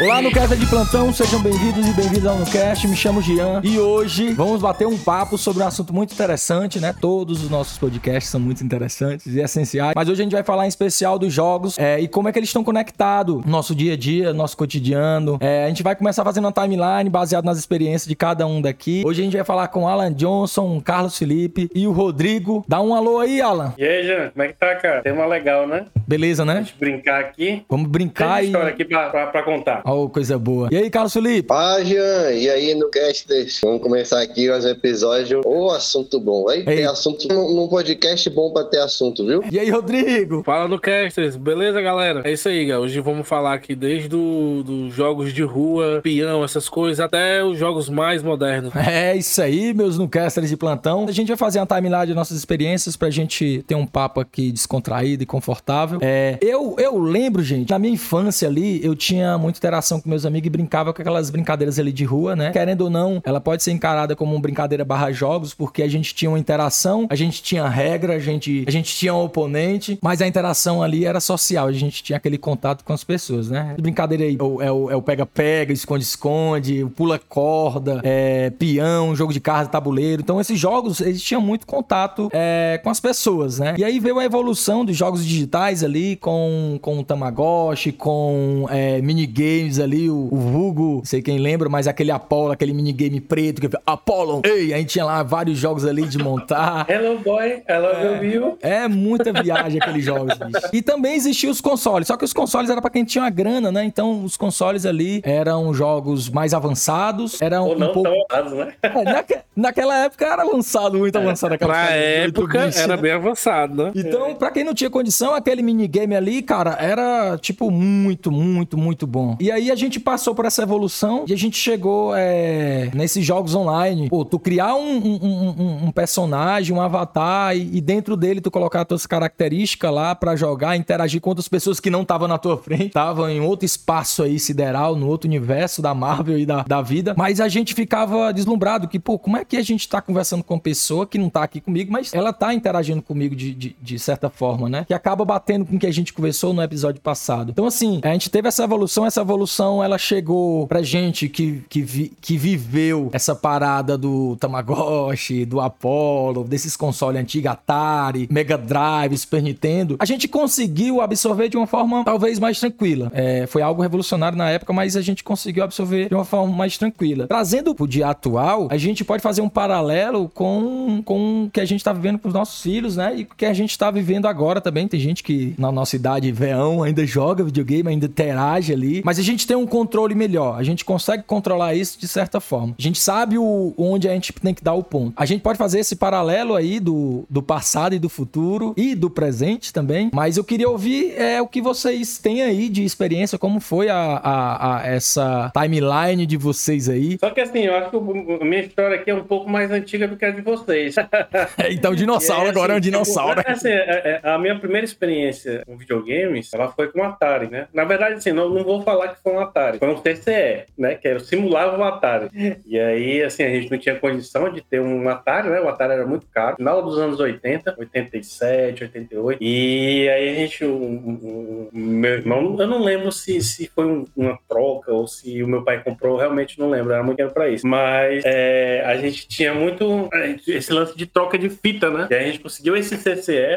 Olá, no Casa de Plantão, sejam bem-vindos e bem-vindos ao NuCast, me chamo Gian e hoje vamos bater um papo sobre um assunto muito interessante, né? Todos os nossos podcasts são muito interessantes e essenciais, mas hoje a gente vai falar em especial dos jogos é, e como é que eles estão conectados no nosso dia a dia, nosso cotidiano. É, a gente vai começar fazendo uma timeline baseado nas experiências de cada um daqui. Hoje a gente vai falar com Alan Johnson, Carlos Felipe e o Rodrigo. Dá um alô aí, Alan. E aí, Jean, como é que tá, cara? Tem uma legal, né? Beleza, né? Eu brincar aqui. Vamos brincar Tem e... história aqui pra, pra, pra contar. Oh, coisa boa. E aí, Carlos Felipe? Ah, Jean, e aí no Casters? Vamos começar aqui mais um episódio. Ô, assunto bom. Aí tem assunto num podcast bom pra ter assunto, viu? E aí, Rodrigo? Fala no Casters, beleza, galera? É isso aí, galera. Hoje vamos falar aqui desde os jogos de rua, peão, essas coisas, até os jogos mais modernos. É isso aí, meus Nucasters de plantão. A gente vai fazer uma timeline de nossas experiências pra gente ter um papo aqui descontraído e confortável. É, eu, eu lembro, gente, na minha infância ali, eu tinha muita interação com meus amigos e brincava com aquelas brincadeiras ali de rua, né? Querendo ou não, ela pode ser encarada como uma brincadeira barra jogos, porque a gente tinha uma interação, a gente tinha regra, a gente, a gente tinha um oponente, mas a interação ali era social, a gente tinha aquele contato com as pessoas, né? Brincadeira aí é o- é é pega-pega, esconde-esconde, o pula-corda, é, peão, jogo de carta, tabuleiro. Então, esses jogos, eles tinham muito contato é, com as pessoas, né? E aí veio a evolução dos jogos digitais ali, com, com o Tamagotchi, com é, minigames ali, o, o vulgo, não sei quem lembra, mas aquele Apollo, aquele minigame preto, que Apollo, ei, a gente tinha lá vários jogos ali de montar. Hello, boy. I love you. É muita viagem aqueles jogos, bicho. E também existiam os consoles, só que os consoles era pra quem tinha uma grana, né? Então os consoles ali eram jogos mais avançados, eram Ou um não pouco... tão amados, né? É, naque- naquela época era avançado, muito avançado aquela Pra do época, bit, era né? bem avançado, né? Então, pra quem não tinha condição, aquele minigame ali, cara, era, tipo, muito, muito, muito bom. E aí a gente passou por essa evolução e a gente chegou é, nesses jogos online. Pô, tu criar um, um- um- um- personagem, um avatar e, e dentro dele tu colocar as tuas características lá pra jogar, interagir com outras pessoas que não estavam na tua frente, estavam em outro espaço aí sideral, no outro universo da Marvel e da, da vida. Mas a gente ficava deslumbrado que, pô, como é que a gente tá conversando com uma pessoa que não tá aqui comigo, mas ela tá interagindo comigo de, de, de certa forma, né? Que acaba batendo com o que a gente conversou no episódio passado. Então, assim, a gente teve essa evolução, essa evolução ela chegou pra gente que, que, vi- que viveu essa parada do Tamagotchi, do Apollo, desses consoles antigos, Atari, Mega Drive, Super Nintendo. A gente conseguiu absorver de uma forma talvez mais tranquila. É, foi algo revolucionário na época, mas a gente conseguiu absorver de uma forma mais tranquila. Trazendo pro dia atual, a gente pode fazer um paralelo com, com o que a gente tá vivendo com os nossos filhos, né? E que a gente tá vivendo agora também. Tem gente que na nossa idade, veão, ainda joga videogame, ainda interage ali. Mas a gente tem um controle melhor. A gente consegue controlar isso de certa forma. A gente sabe o, onde a gente tem que dar o ponto. A gente pode fazer esse paralelo aí do, do passado e do futuro e do presente também. Mas eu queria ouvir é, o que vocês têm aí de experiência, como foi a, a- a- essa timeline de vocês aí. Só que assim, eu acho que a minha história aqui é um pouco mais antiga do que a de vocês. então, dinossauro E aí, agora é um assim, dinossauro. assim, é- é- a minha primeira experiência com videogames, ela foi com Atari, né? Na verdade, assim, não, não vou falar que foi um Atari. Foi um TCE, né? Que era, simulava um Atari. E aí, assim, a gente não tinha condição de ter um Atari, né? O Atari era muito caro. Final dos anos 80, 87, 88. E aí a gente, o- o meu irmão, eu não lembro se, se foi um- uma troca ou se o meu pai comprou, realmente não lembro. Era muito dinheiro pra isso. Mas é, a gente tinha muito esse lance de troca de fita, né? E aí a gente conseguiu esse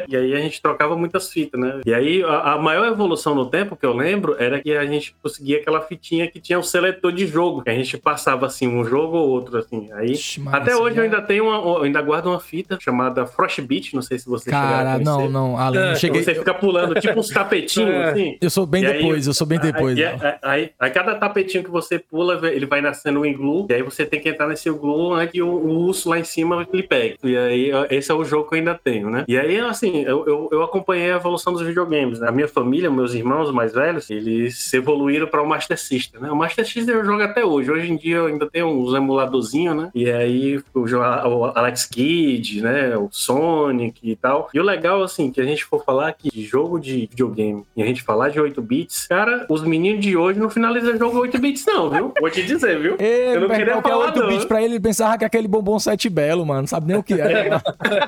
E aí a gente trocava muitas fitas, né? E aí a, a maior evolução no tempo que eu lembro era que a gente conseguia aquela fitinha que tinha o seletor de jogo. Que a gente passava assim um jogo ou outro, assim. Aí até hoje eu é- ainda tenho uma, eu ainda guardo uma fita chamada Frostbit, não sei se você Cara, não, não, Alan, não É, cheguei. Você fica pulando tipo uns tapetinhos, É. assim. Eu sou bem E aí- depois, eu sou bem depois. Aí, aí, aí- aí cada tapetinho que você pula, ele vai nascendo um iglu, e aí você tem que entrar nesse iglu antes que o, o urso lá em cima ele pegue. E aí, esse é o jogo que eu ainda tenho, né? E aí, assim, eu, eu, eu acompanhei a evolução dos videogames. né? A minha família, meus irmãos mais velhos, eles evoluíram para o Master System, né? O Master System eu jogo até hoje. Hoje em dia eu ainda tenho uns emuladorzinhos, né? E aí jogo o Alex Kidd, né? O Sonic e tal. E o legal, assim, que a gente for falar aqui de jogo de videogame e a gente falar de 8 bits, cara, os meninos de hoje não finalizam jogo 8 bits, não, viu? Vou te dizer, viu? Eu não queria o falar, 8 não. bits pra ele, ele pensava que é aquele bombom 7 belo, mano. Não sabe nem o que é.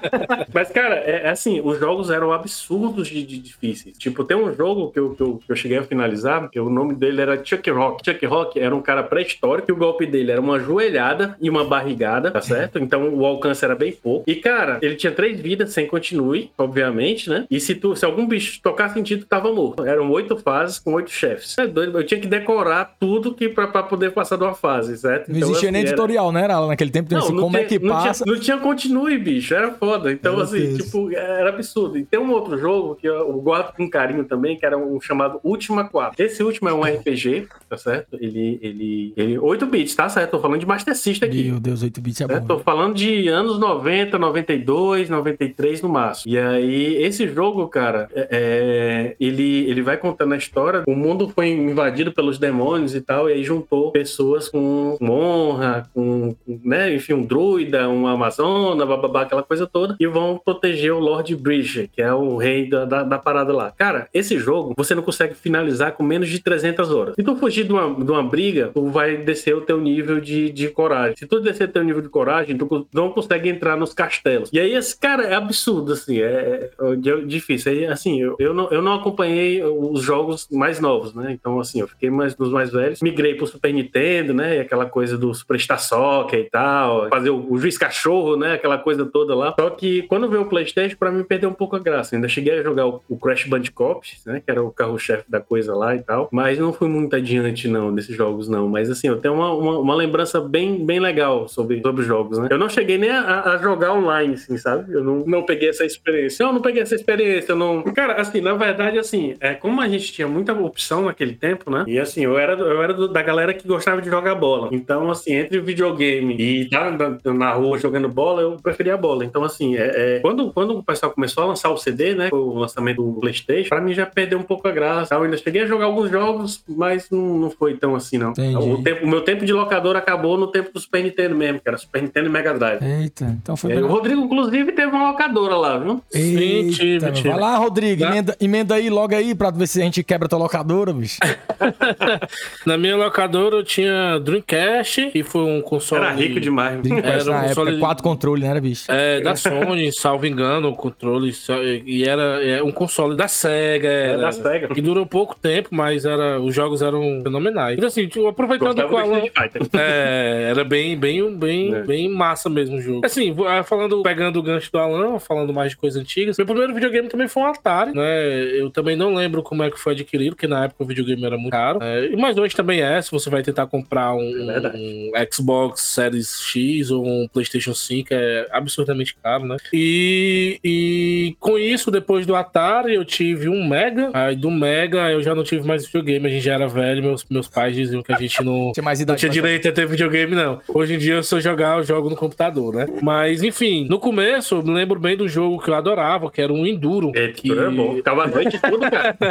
Mas, cara, é, é assim, os jogos eram absurdos de, de difíceis. Tipo, tem um jogo que eu, que, eu, que eu cheguei a finalizar, que o nome dele era Chuck Rock. Chuck Rock era um cara pré-histórico, e o golpe dele era uma joelhada e uma barrigada, tá certo? Então o alcance era bem pouco. E, cara, ele tinha três vidas, sem continue, obviamente, né? E se, tu, se algum bicho tocasse em ti, tu tava morto. Eram oito fases com oito chefes. É doido, eu tinha que decorar tudo que pra, pra poder passar de uma fase, certo? Não existia assim, nem era- editorial, né, Alan? Naquele tempo, então, assim, como é que não passa. Tinha, não tinha continue, bicho. Era foda. Então, Meu assim, Deus. tipo, era absurdo. E tem um outro jogo que eu guardo com carinho também, que era um chamado Última 4. Esse último é um RPG, tá certo? Ele, ele, ele 8 bits, tá certo? Tô falando de Master System aqui. Meu Deus, 8 bits é né? bom. Tô falando de anos 90, 92, 93 no máximo. E aí, esse jogo, cara, é- é, ele, ele vai contando a história. O mundo foi invadido pelos demônios e tal, e aí juntou pessoas com honra, com, né, enfim, um druida, uma amazona, bababá, aquela coisa toda, e vão proteger o Lord Bridger, que é o rei da, da, da parada lá. Cara, esse jogo você não consegue finalizar com menos de 300 horas. Se tu fugir de uma, de uma briga, tu vai descer o teu nível de, de coragem. Se tu descer teu nível de coragem, tu não consegue entrar nos castelos. E aí, esse cara é absurdo, assim, é, é- é difícil. Aí, assim, eu, eu, não, eu não acompanhei os jogos mais novos, né? Então, assim, eu fiquei mais nos mais velhos. Migrei pro Super Nintendo, né? E aquela coisa do Super Star Soccer e tal, fazer o, o juiz cachorro, né? Aquela coisa toda lá. Só que quando veio o PlayStation, pra mim perdeu um pouco a graça. Ainda cheguei a jogar o, Crash Bandicoot, né? Que era o carro-chefe da coisa lá e tal. Mas não fui muito adiante, não, desses jogos, não. Mas, assim, eu tenho uma, uma, uma lembrança bem, bem legal sobre, sobre os jogos, né? Eu não cheguei nem a, a jogar online, assim, sabe? Eu não, não peguei essa experiência. Não, não peguei essa experiência, eu não... Cara, assim, na verdade, assim, é, como a gente tinha muita opção naquele tempo, né? E, assim, eu era, eu era do- da galera que gostava de jogar bola. Então, assim, entre videogame e estar na, na rua jogando bola, eu preferia a bola. Então, assim, é, é, quando, quando o pessoal começou a lançar o CD, né? O lançamento do PlayStation, pra mim já perdeu um pouco a graça. Eu ainda cheguei a jogar alguns jogos, mas não, não foi tão assim, não. Entendi. O, tempo, o meu tempo de locador acabou no tempo do Super Nintendo mesmo, que era Super Nintendo e Mega Drive. Eita, então foi aí, o Rodrigo, inclusive, teve uma locadora lá, viu? Sim, tive, Eita, tive. Vai lá, Rodrigo, Tá. emenda, emenda aí logo aí pra ver se a gente quebra tua locadora, bicho. Na minha locadora eu tinha Dreamcast, e foi um console. Era rico demais. Dreamcast Era um na época, console- quatro controles, né, bicho? É, da Sony, salvo engano, o controle. Só- E era é, um console da SEGA. Era Era, da SEGA. E durou pouco tempo, mas era, os jogos eram fenomenais. Então, assim, tipo, aproveitando Gostava com o do Alan. É, era bem, bem, bem, É. bem massa mesmo o jogo. Assim, ah, falando, pegando o gancho do Alan, falando mais de coisas antigas, meu primeiro videogame também foi um Atari, né? Eu também não lembro como é que foi adquirido, porque na época o videogame era muito caro. É, e mais hoje também é, se você vai tentar comprar um, verdade. um Xbox Series X ou um PlayStation 5, é absurdamente caro, né? E, e com isso, depois do Atari, eu tive um Mega. Aí do Mega eu já não tive mais videogame, a gente já era velho, meus, meus pais diziam que a gente não. Tinha mais Não idade. tinha direito a ter videogame, não. Hoje em dia, se eu jogar, eu jogo no computador, né? Mas, enfim, no começo, eu me lembro bem do jogo que eu adorava, que era um Enduro. É, que... era bom. Ficava a noite tudo, cara.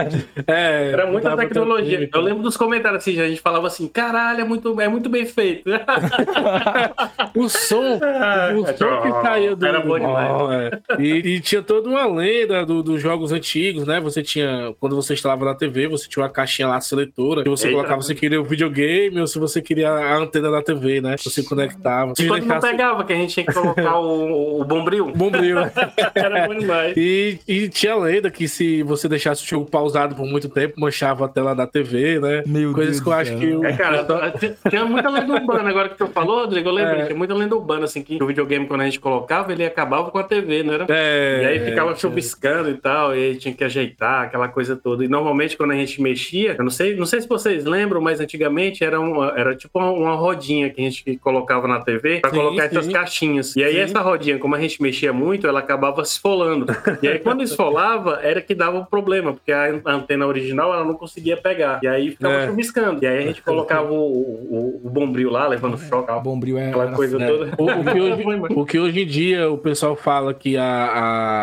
É, Era muita tecnologia. Eu lembro dos comentários assim, a gente falava assim, caralho, é muito, é muito bem feito. O som, o som que saía do. Era bom demais. Oh, é. e, e tinha toda uma lenda do- dos jogos antigos, né? Você tinha, quando você instalava na TV, você tinha uma caixinha uma seletora, que você Eita. colocava se queria o videogame ou se você queria a antena da TV, né? Você conectava. E quando não pegava, que a gente tinha que colocar o, o bombril. Bombril. Era bom demais. E, e tinha lenda que se você deixasse o jogo pausado por muito tempo, manchava a tela da TV, né? Meu Coisas Deus que eu acho que o. É, cara, tinha- tinha muita lenda urbana agora que tu falou, Rodrigo. Eu lembrei, É. tinha muita lenda urbana, assim, que o videogame, quando a gente colocava, ele acabava com a TV, não era? É, E aí ficava é, chuviscando e tal, e aí tinha que ajeitar aquela coisa toda. E normalmente quando a gente mexia, eu não sei, não sei se vocês lembram, mas antigamente era, uma, era tipo uma, uma rodinha que a gente colocava na TV pra Sim, colocar sim. essas caixinhas. E aí Sim. essa rodinha, como a gente mexia muito, ela acabava esfolando. E aí quando esfolava, era que dava o problema, porque a antena original ela não conseguia pegar. E aí ficava É. E aí a gente colocava o, o, o bombril lá, levando choque, O Bombril é. aquela era coisa É. toda. O, o que hoje, o que hoje em dia o pessoal fala que a, a-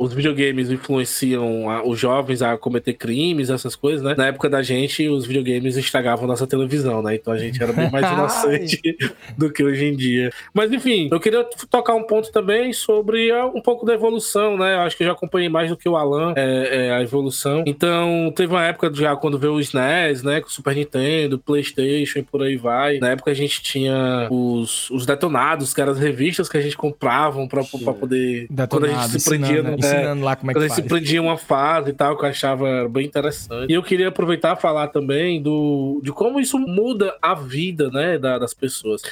os videogames influenciam a- os jovens a cometer crimes, essas coisas, né? Na época da gente, os videogames estragavam nossa televisão, né? Então a gente era bem mais inocente do que hoje em dia. Mas enfim, eu queria tocar um ponto também sobre um pouco da evolução, né? Eu acho que eu já acompanhei mais do que o Alan é, é, a evolução. Então, teve uma época já quando veio o SNES, né? Com o Super Nintendo, PlayStation e por aí vai. Na época a gente tinha os, os detonados, que eram as revistas que a gente compravam pra, pra poder. quando a gente Detonado, se prendia ensinando, no. é, ensinando lá como é que gente se faz. prendia uma fase e tal, que eu achava bem interessante. E eu queria aproveitar e falar também do, de como isso muda a vida, né, da- das pessoas.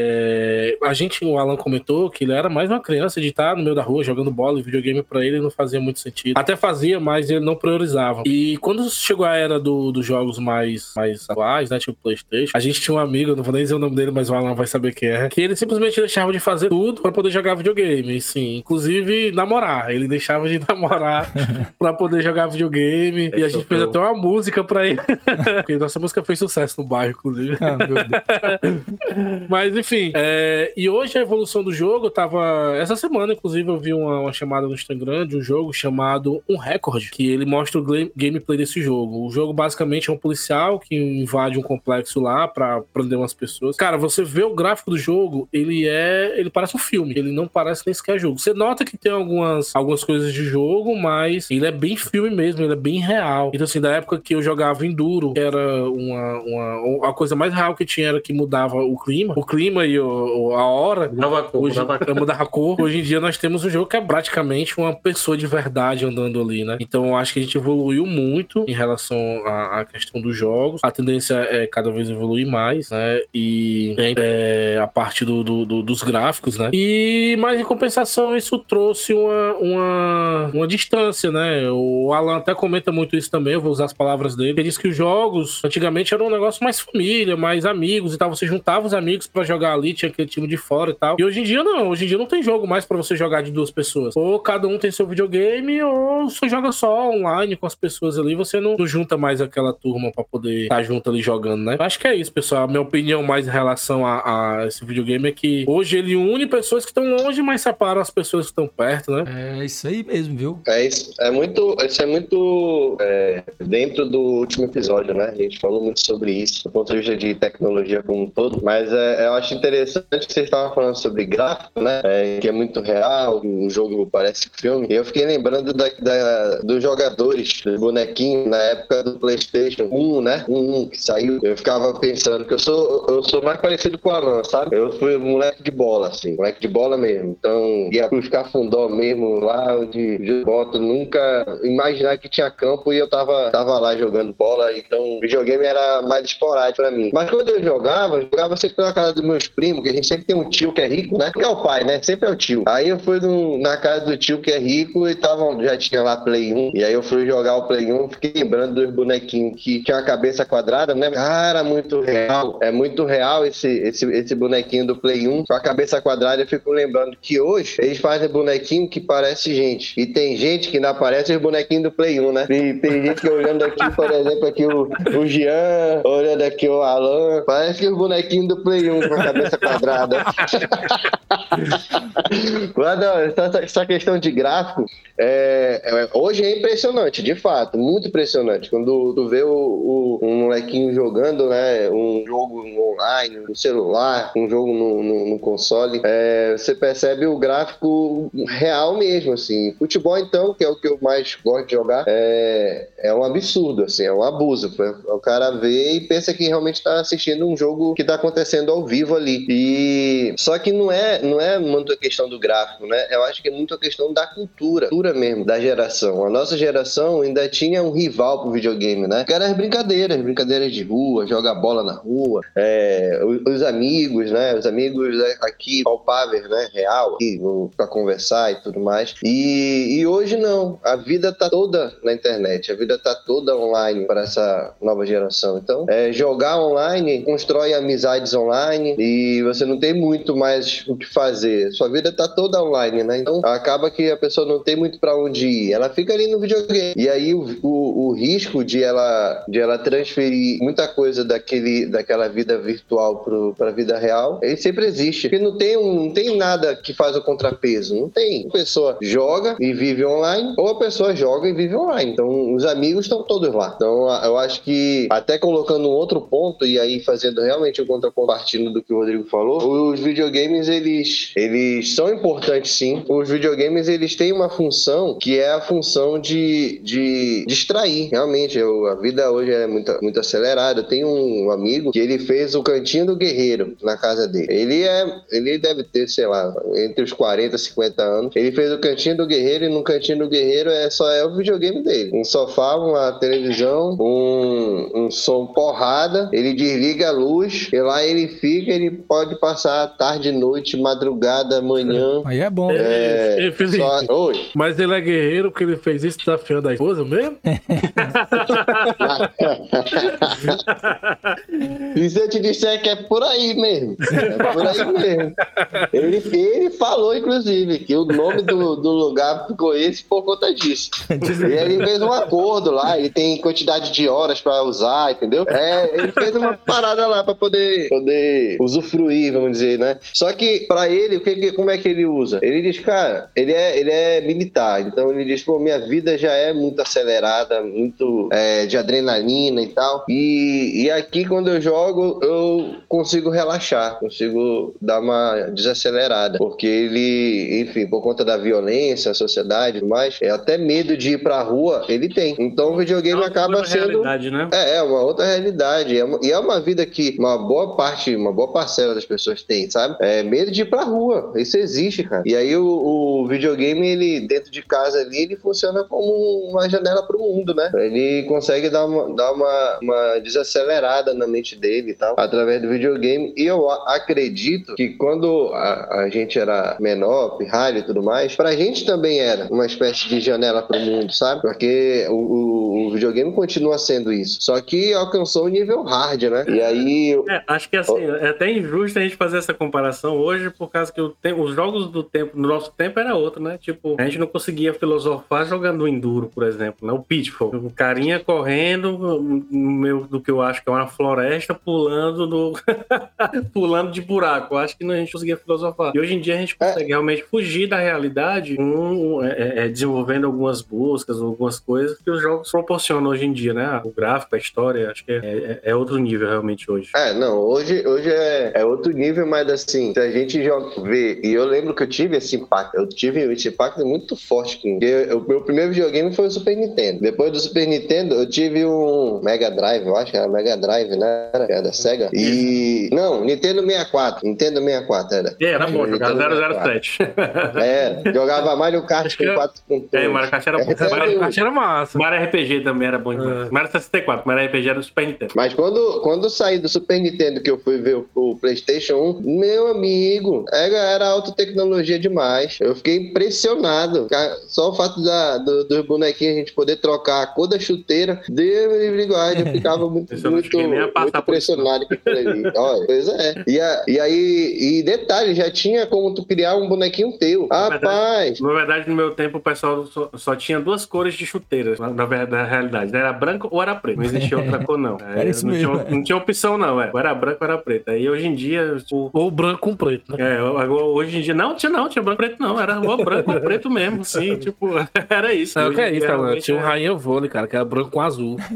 É, a gente, o Alan comentou que ele era mais uma criança de estar no meio da rua jogando bola e videogame pra ele não fazia muito sentido. Até fazia, mas ele não priorizava. E quando chegou a era do- dos jogos mais, mais atuais, né, tipo Playstation, a gente tinha um amigo, não vou nem dizer o nome dele, mas o Alan vai saber quem é, que ele simplesmente deixava de fazer tudo pra poder jogar videogame, sim. Inclusive namorar. Ele deixava de namorar pra poder jogar videogame. e a gente fez até uma música pra ele. Porque nossa música fez sucesso no bairro, inclusive. Ah, meu Deus. Mas enfim, é, e hoje a evolução do jogo tava. Essa semana, inclusive, eu vi uma, uma chamada no Instagram de um jogo chamado Um Record, que ele mostra o gameplay desse jogo. O jogo basicamente é um policial que invade um complexo lá pra prender umas pessoas. Cara, você vê o gráfico do jogo, ele é. Ele parece um filme, ele não parece nem sequer jogo. Você nota que tem algumas, algumas coisas de jogo, mas ele é bem filme mesmo, ele é bem real. Então, assim, da época que eu jogava Enduro, que era uma, uma, a coisa mais real que tinha era que mudava o clima, o clima e o- a hora. Dava cor, Hoje, mudava a cor. Hoje em dia nós temos um jogo que é praticamente uma pessoa de verdade andando ali, né? Então eu acho que a gente evoluiu muito em relação à, à questão dos jogos. A tendência é cada vez evoluir mais, né? E é, a parte do, do- do- dos gráficos, né? E mas em compensação isso trouxe uma, uma, uma distância, né? O Alan até comenta muito isso também, eu vou usar as palavras dele. Ele diz que os jogos antigamente eram um negócio mais família, mais amigos e tal. Você juntava os amigos pra jogar ali, tinha aquele time de fora e tal. E hoje em dia não, hoje em dia não tem jogo mais pra você jogar de duas pessoas. Ou cada um tem seu videogame, ou você joga só online com as pessoas ali, você não, não junta mais aquela turma pra poder estar junto ali jogando, né? Acho que é isso, pessoal. A minha opinião mais em relação a, a esse videogame é que hoje ele une pessoas que estão longe, mas separa as pessoas que estão perto, né? É isso aí mesmo, viu? É isso, é muito, isso é muito é, dentro do último episódio, né? A gente falou muito sobre isso, do ponto de vista de tecnologia como um todo, mas é, eu acho interessante que vocês estavam falando sobre gráfico, né? É, que é muito real, o jogo parece filme. E eu fiquei lembrando da, da- dos jogadores, dos bonequinhos, na época do PlayStation 1, né? 1 que saiu. Eu ficava pensando que eu sou, eu sou mais parecido com o Alan, sabe? Eu fui um moleque de bola, assim, moleque de bola mesmo. Então, ia pro Cafundó mesmo, lá de, de boto, nunca imaginar que tinha campo e eu tava, tava lá jogando bola. Então, videogame era mais esporádico pra mim. Mas quando eu jogava, eu jogava sempre na casa dos meus primos, que a gente sempre tem um tio que é rico, né? Que é o pai, né? Sempre é o tio. Aí eu fui no- na casa do tio que é rico e tava, já tinha lá Play 1. E aí eu fui jogar o Play 1, fiquei lembrando dos bonequinhos que tinha a cabeça quadrada, né? Cara, muito real. É muito real esse, esse, esse bonequinho do Play 1 com a cabeça quadrada. Eu fico lembrando que hoje eles fazem bonequinho que parece gente. E tem gente que não aparece os bonequinhos do Play 1, né? E tem gente que olhando aqui, por exemplo, aqui o, o Jean, olhando aqui o Alan. Parece que os bonequinhos do Play 1 com a cabeça quadrada. Mas essa, essa questão de gráfico, é, é, hoje é impressionante, de fato, muito impressionante. Quando tu vê o, o- um molequinho jogando, né, um jogo online, no celular, um jogo no, no- no console, é, você percebe o gráfico real mesmo, assim. Futebol, então, que é o que eu mais gosto de jogar, é, é um absurdo, assim, é um abuso. O cara vê e pensa que realmente tá assistindo um jogo que tá acontecendo ao vivo ali. E só que não é, não é muito a questão do gráfico, né? Eu acho que é muito a questão da cultura, cultura mesmo, da geração. A nossa geração ainda tinha um rival pro videogame, né? Que era as brincadeiras, brincadeiras de rua, jogar bola na rua, é, os, os amigos, né? Os amigos aqui palpáveis, né? Real, aqui, pra conversar e tudo mais. E, e hoje não. A vida tá toda na internet, a vida tá toda online para essa nova geração. Então, é, jogar online constrói amizades online e você não tem muito mais o que fazer. Sua vida tá toda online, né? Então, acaba que a pessoa não tem muito para onde ir. Ela fica ali no videogame. E aí o, o, o, risco de ela, de ela transferir muita coisa daquele, daquela vida virtual para a vida real, ele sempre existe. Porque não tem, um, não tem nada que faz o contrapeso. Não tem. Pessoa joga e vive online, ou a pessoa joga e vive online. Então, os amigos estão todos lá. Então, eu acho que, até colocando um outro ponto, e aí fazendo realmente o contrapartido do que o Rodrigo falou, os videogames, eles, eles são importantes sim. Os videogames, eles têm uma função que é a função de, de distrair. Realmente, eu, a vida hoje é muito, muito acelerada. Tenho um amigo que ele fez o Cantinho do Guerreiro na casa dele. Ele é, ele deve ter, sei lá, entre os 40 e 50 anos. Ele fez o Cantinho do Guerreiro e no Cantinho do Guerreiro é só é o videogame dele. Um sofá, uma televisão, um, um som porrada, ele desliga a luz e lá ele fica, ele pode passar a tarde, noite, madrugada, manhã. Aí é bom. É, ele fez só... Oi. Mas ele é guerreiro porque ele fez isso desafiando a esposa mesmo? e se eu te disser que é por aí mesmo? É por aí mesmo. Ele, ele falou, inclusive, que o nome do, do lugar ficou esse por conta disso. E ele fez um acordo lá, ele tem quantidade de horas pra usar, entendeu? É, ele fez uma parada lá pra poder, poder usufruir, vamos dizer, né? Só que pra ele, como é que ele usa? Ele diz, cara, ele é, ele é militar, então ele diz, pô, minha vida já é muito acelerada, muito é, de adrenalina e tal. E, e aqui, quando eu jogo, eu consigo relaxar, consigo dar uma desacelerada, porque ele, enfim, por conta da violência, a sociedade e tudo mais, é até medo de ir pra rua, ele tem. Então o videogame é acaba sendo. Né? É, é uma outra realidade. É uma... E é uma vida que uma boa parte, uma boa parcela das pessoas tem, sabe? É medo de ir pra rua. Isso existe, cara. E aí o, o videogame, ele, dentro de casa ali, ele funciona como uma janela pro mundo, né? Ele consegue dar uma, dar uma, uma desacelerada na mente dele e tal, através do videogame. E eu acredito que quando a, a gente era menor, pirralho e tudo mais, pra gente também era uma espécie de janela pro mundo, sabe? Porque o, o, videogame continua sendo isso. Só que alcançou o nível hard, né? E aí. É, acho que assim, é até injusto a gente fazer essa comparação hoje, por causa que tempo, os jogos do tempo, no nosso tempo era outro, né? Tipo, a gente não conseguia filosofar jogando Enduro, por exemplo, né? O Pitfall. O carinha correndo no meu, do que eu acho que é uma floresta, pulando do. pulando de buraco. Eu acho que não, a gente conseguia filosofar. E hoje em dia a gente consegue é. realmente fugir da realidade um, é, é, desenvolvendo algumas buscas, algumas coisas que os jogos proporcionam hoje em dia, né? O gráfico, a história, acho que é, é, é outro nível realmente hoje. É, não, hoje, hoje é, é outro nível, mas assim, se a gente joga, vê, e eu lembro que eu tive esse impacto, eu tive esse impacto muito forte, porque o meu primeiro videogame foi o Super Nintendo. Depois do Super Nintendo, eu tive um Mega Drive, eu acho que era Mega Drive, né? Era da Sega. E. Não, Nintendo 64. Nintendo 64 era. É, era bom, jogava 007. Era. Jogava Mario Kart com 4 controles. É, Mario Kart era bom. É, Mario Kart era massa. Mario RPG também era bom. É. Mario 64, Mario RPG era do Super Nintendo. Mas quando, quando saí do Super Nintendo, que eu fui ver o, o PlayStation 1, meu amigo, era, era alta tecnologia demais. Eu fiquei impressionado. Só o fato da, do, dos bonequinhos a gente poder trocar a cor da chuteira, Deus me livre eu ficava muito, muito, muito impressionado com aquilo ali. Olha, pois é. E, a, e aí, e detalhe, já tinha como tu criar um bonequinho teu. Na Rapaz! Verdade, na verdade, no meu tempo, o pessoal só, só tinha duas cores de chuteiras, na, verdade, na realidade. Era branco ou era preto. Não existia outra cor, não. Era isso não, mesmo, tinha, não tinha opção, não. É. Ou era branco ou era preto. Aí hoje em dia. O... Ou branco com preto, né? É, hoje em dia. Não, tinha não, tinha branco preto, não. Era ou branco ou preto mesmo, sim. Tipo, era isso. Não, que é isso, mano. Tinha um rainha vôlei, cara, que era branco com azul.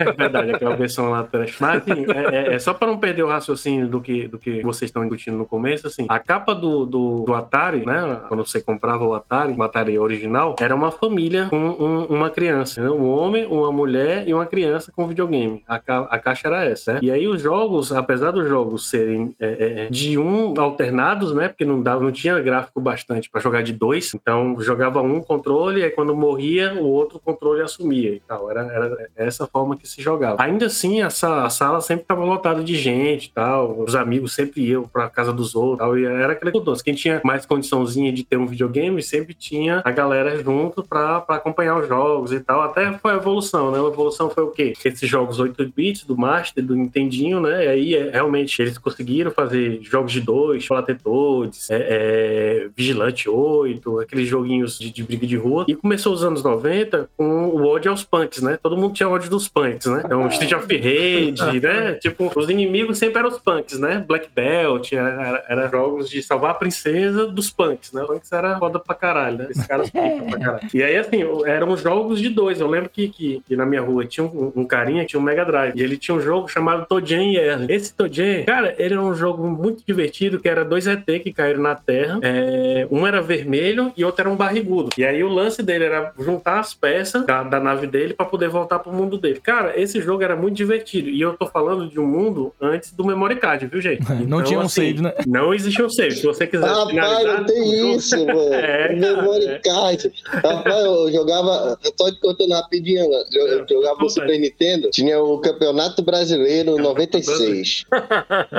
É verdade, aquela versão lá atrás. Mas assim, é, é- é só para não perder o raciocínio do que, do que vocês estão discutindo no começo, assim, a capa do, do, do Atari, né? Quando você comprava o Atari, o Atari original, era uma família com um- uma criança, né? Um homem, uma mulher e uma criança com videogame. A, ca- a caixa era essa, né? E aí os jogos, apesar dos jogos serem é, é, de um alternados, né? Porque não dava, não tinha gráfico bastante para jogar de dois, então jogava um controle, aí quando morria, o outro controle assumia e tal. Era, era essa forma que se jogava. Ainda assim, essa, a sala sempre estava lotada de gente tal. Os amigos sempre iam pra casa dos outros tal. E era aquele doce. Quem tinha mais condiçãozinha de ter um videogame sempre tinha a galera junto pra, pra acompanhar os jogos e tal. Até foi a evolução, né? A evolução foi o quê? Esses jogos 8 bits do Master, do Nintendinho, né? E aí é, realmente eles conseguiram fazer jogos de dois, Toads, é, é, Vigilante 8, aqueles joguinhos de, de briga de rua. E começou os anos 90 com o ódio aos punks, né? Todo mundo tinha ódio dos punks, né? Então, Street of Rage, né? Tipo, os inimigos sempre eram os punks, né? Black Belt, era, era, era jogos de salvar a princesa dos punks, né? Punks era foda pra caralho, né? Esses caras pica pra caralho. E aí, assim, eram jogos de dois. Eu lembro que, que, que na minha rua tinha um, um carinha que tinha um Mega Drive. E ele tinha um jogo chamado Toadien e Erlen. Esse Toadien, cara, ele era um jogo muito divertido, que era dois ET que caíram na Terra. É, um era vermelho e outro era um barrigudo. E aí o lance dele era juntar as peças da, da nave dele pra poder voltar pro mundo dele. Cara, esse jogo era muito divertido. E eu tô falando de um mundo antes do memory card, viu, gente? Não tinha um save, né? Não existia um save. Se você quiser Rapaz, finalizar não tem isso, mano. É, Memory é. card. Rapaz, eu jogava. Eu tô te contando rapidinho. Eu, eu jogava no Super Nintendo. Tinha o Campeonato Brasileiro 96.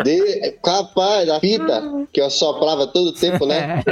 De, rapaz, a fita que eu soprava todo o tempo, né?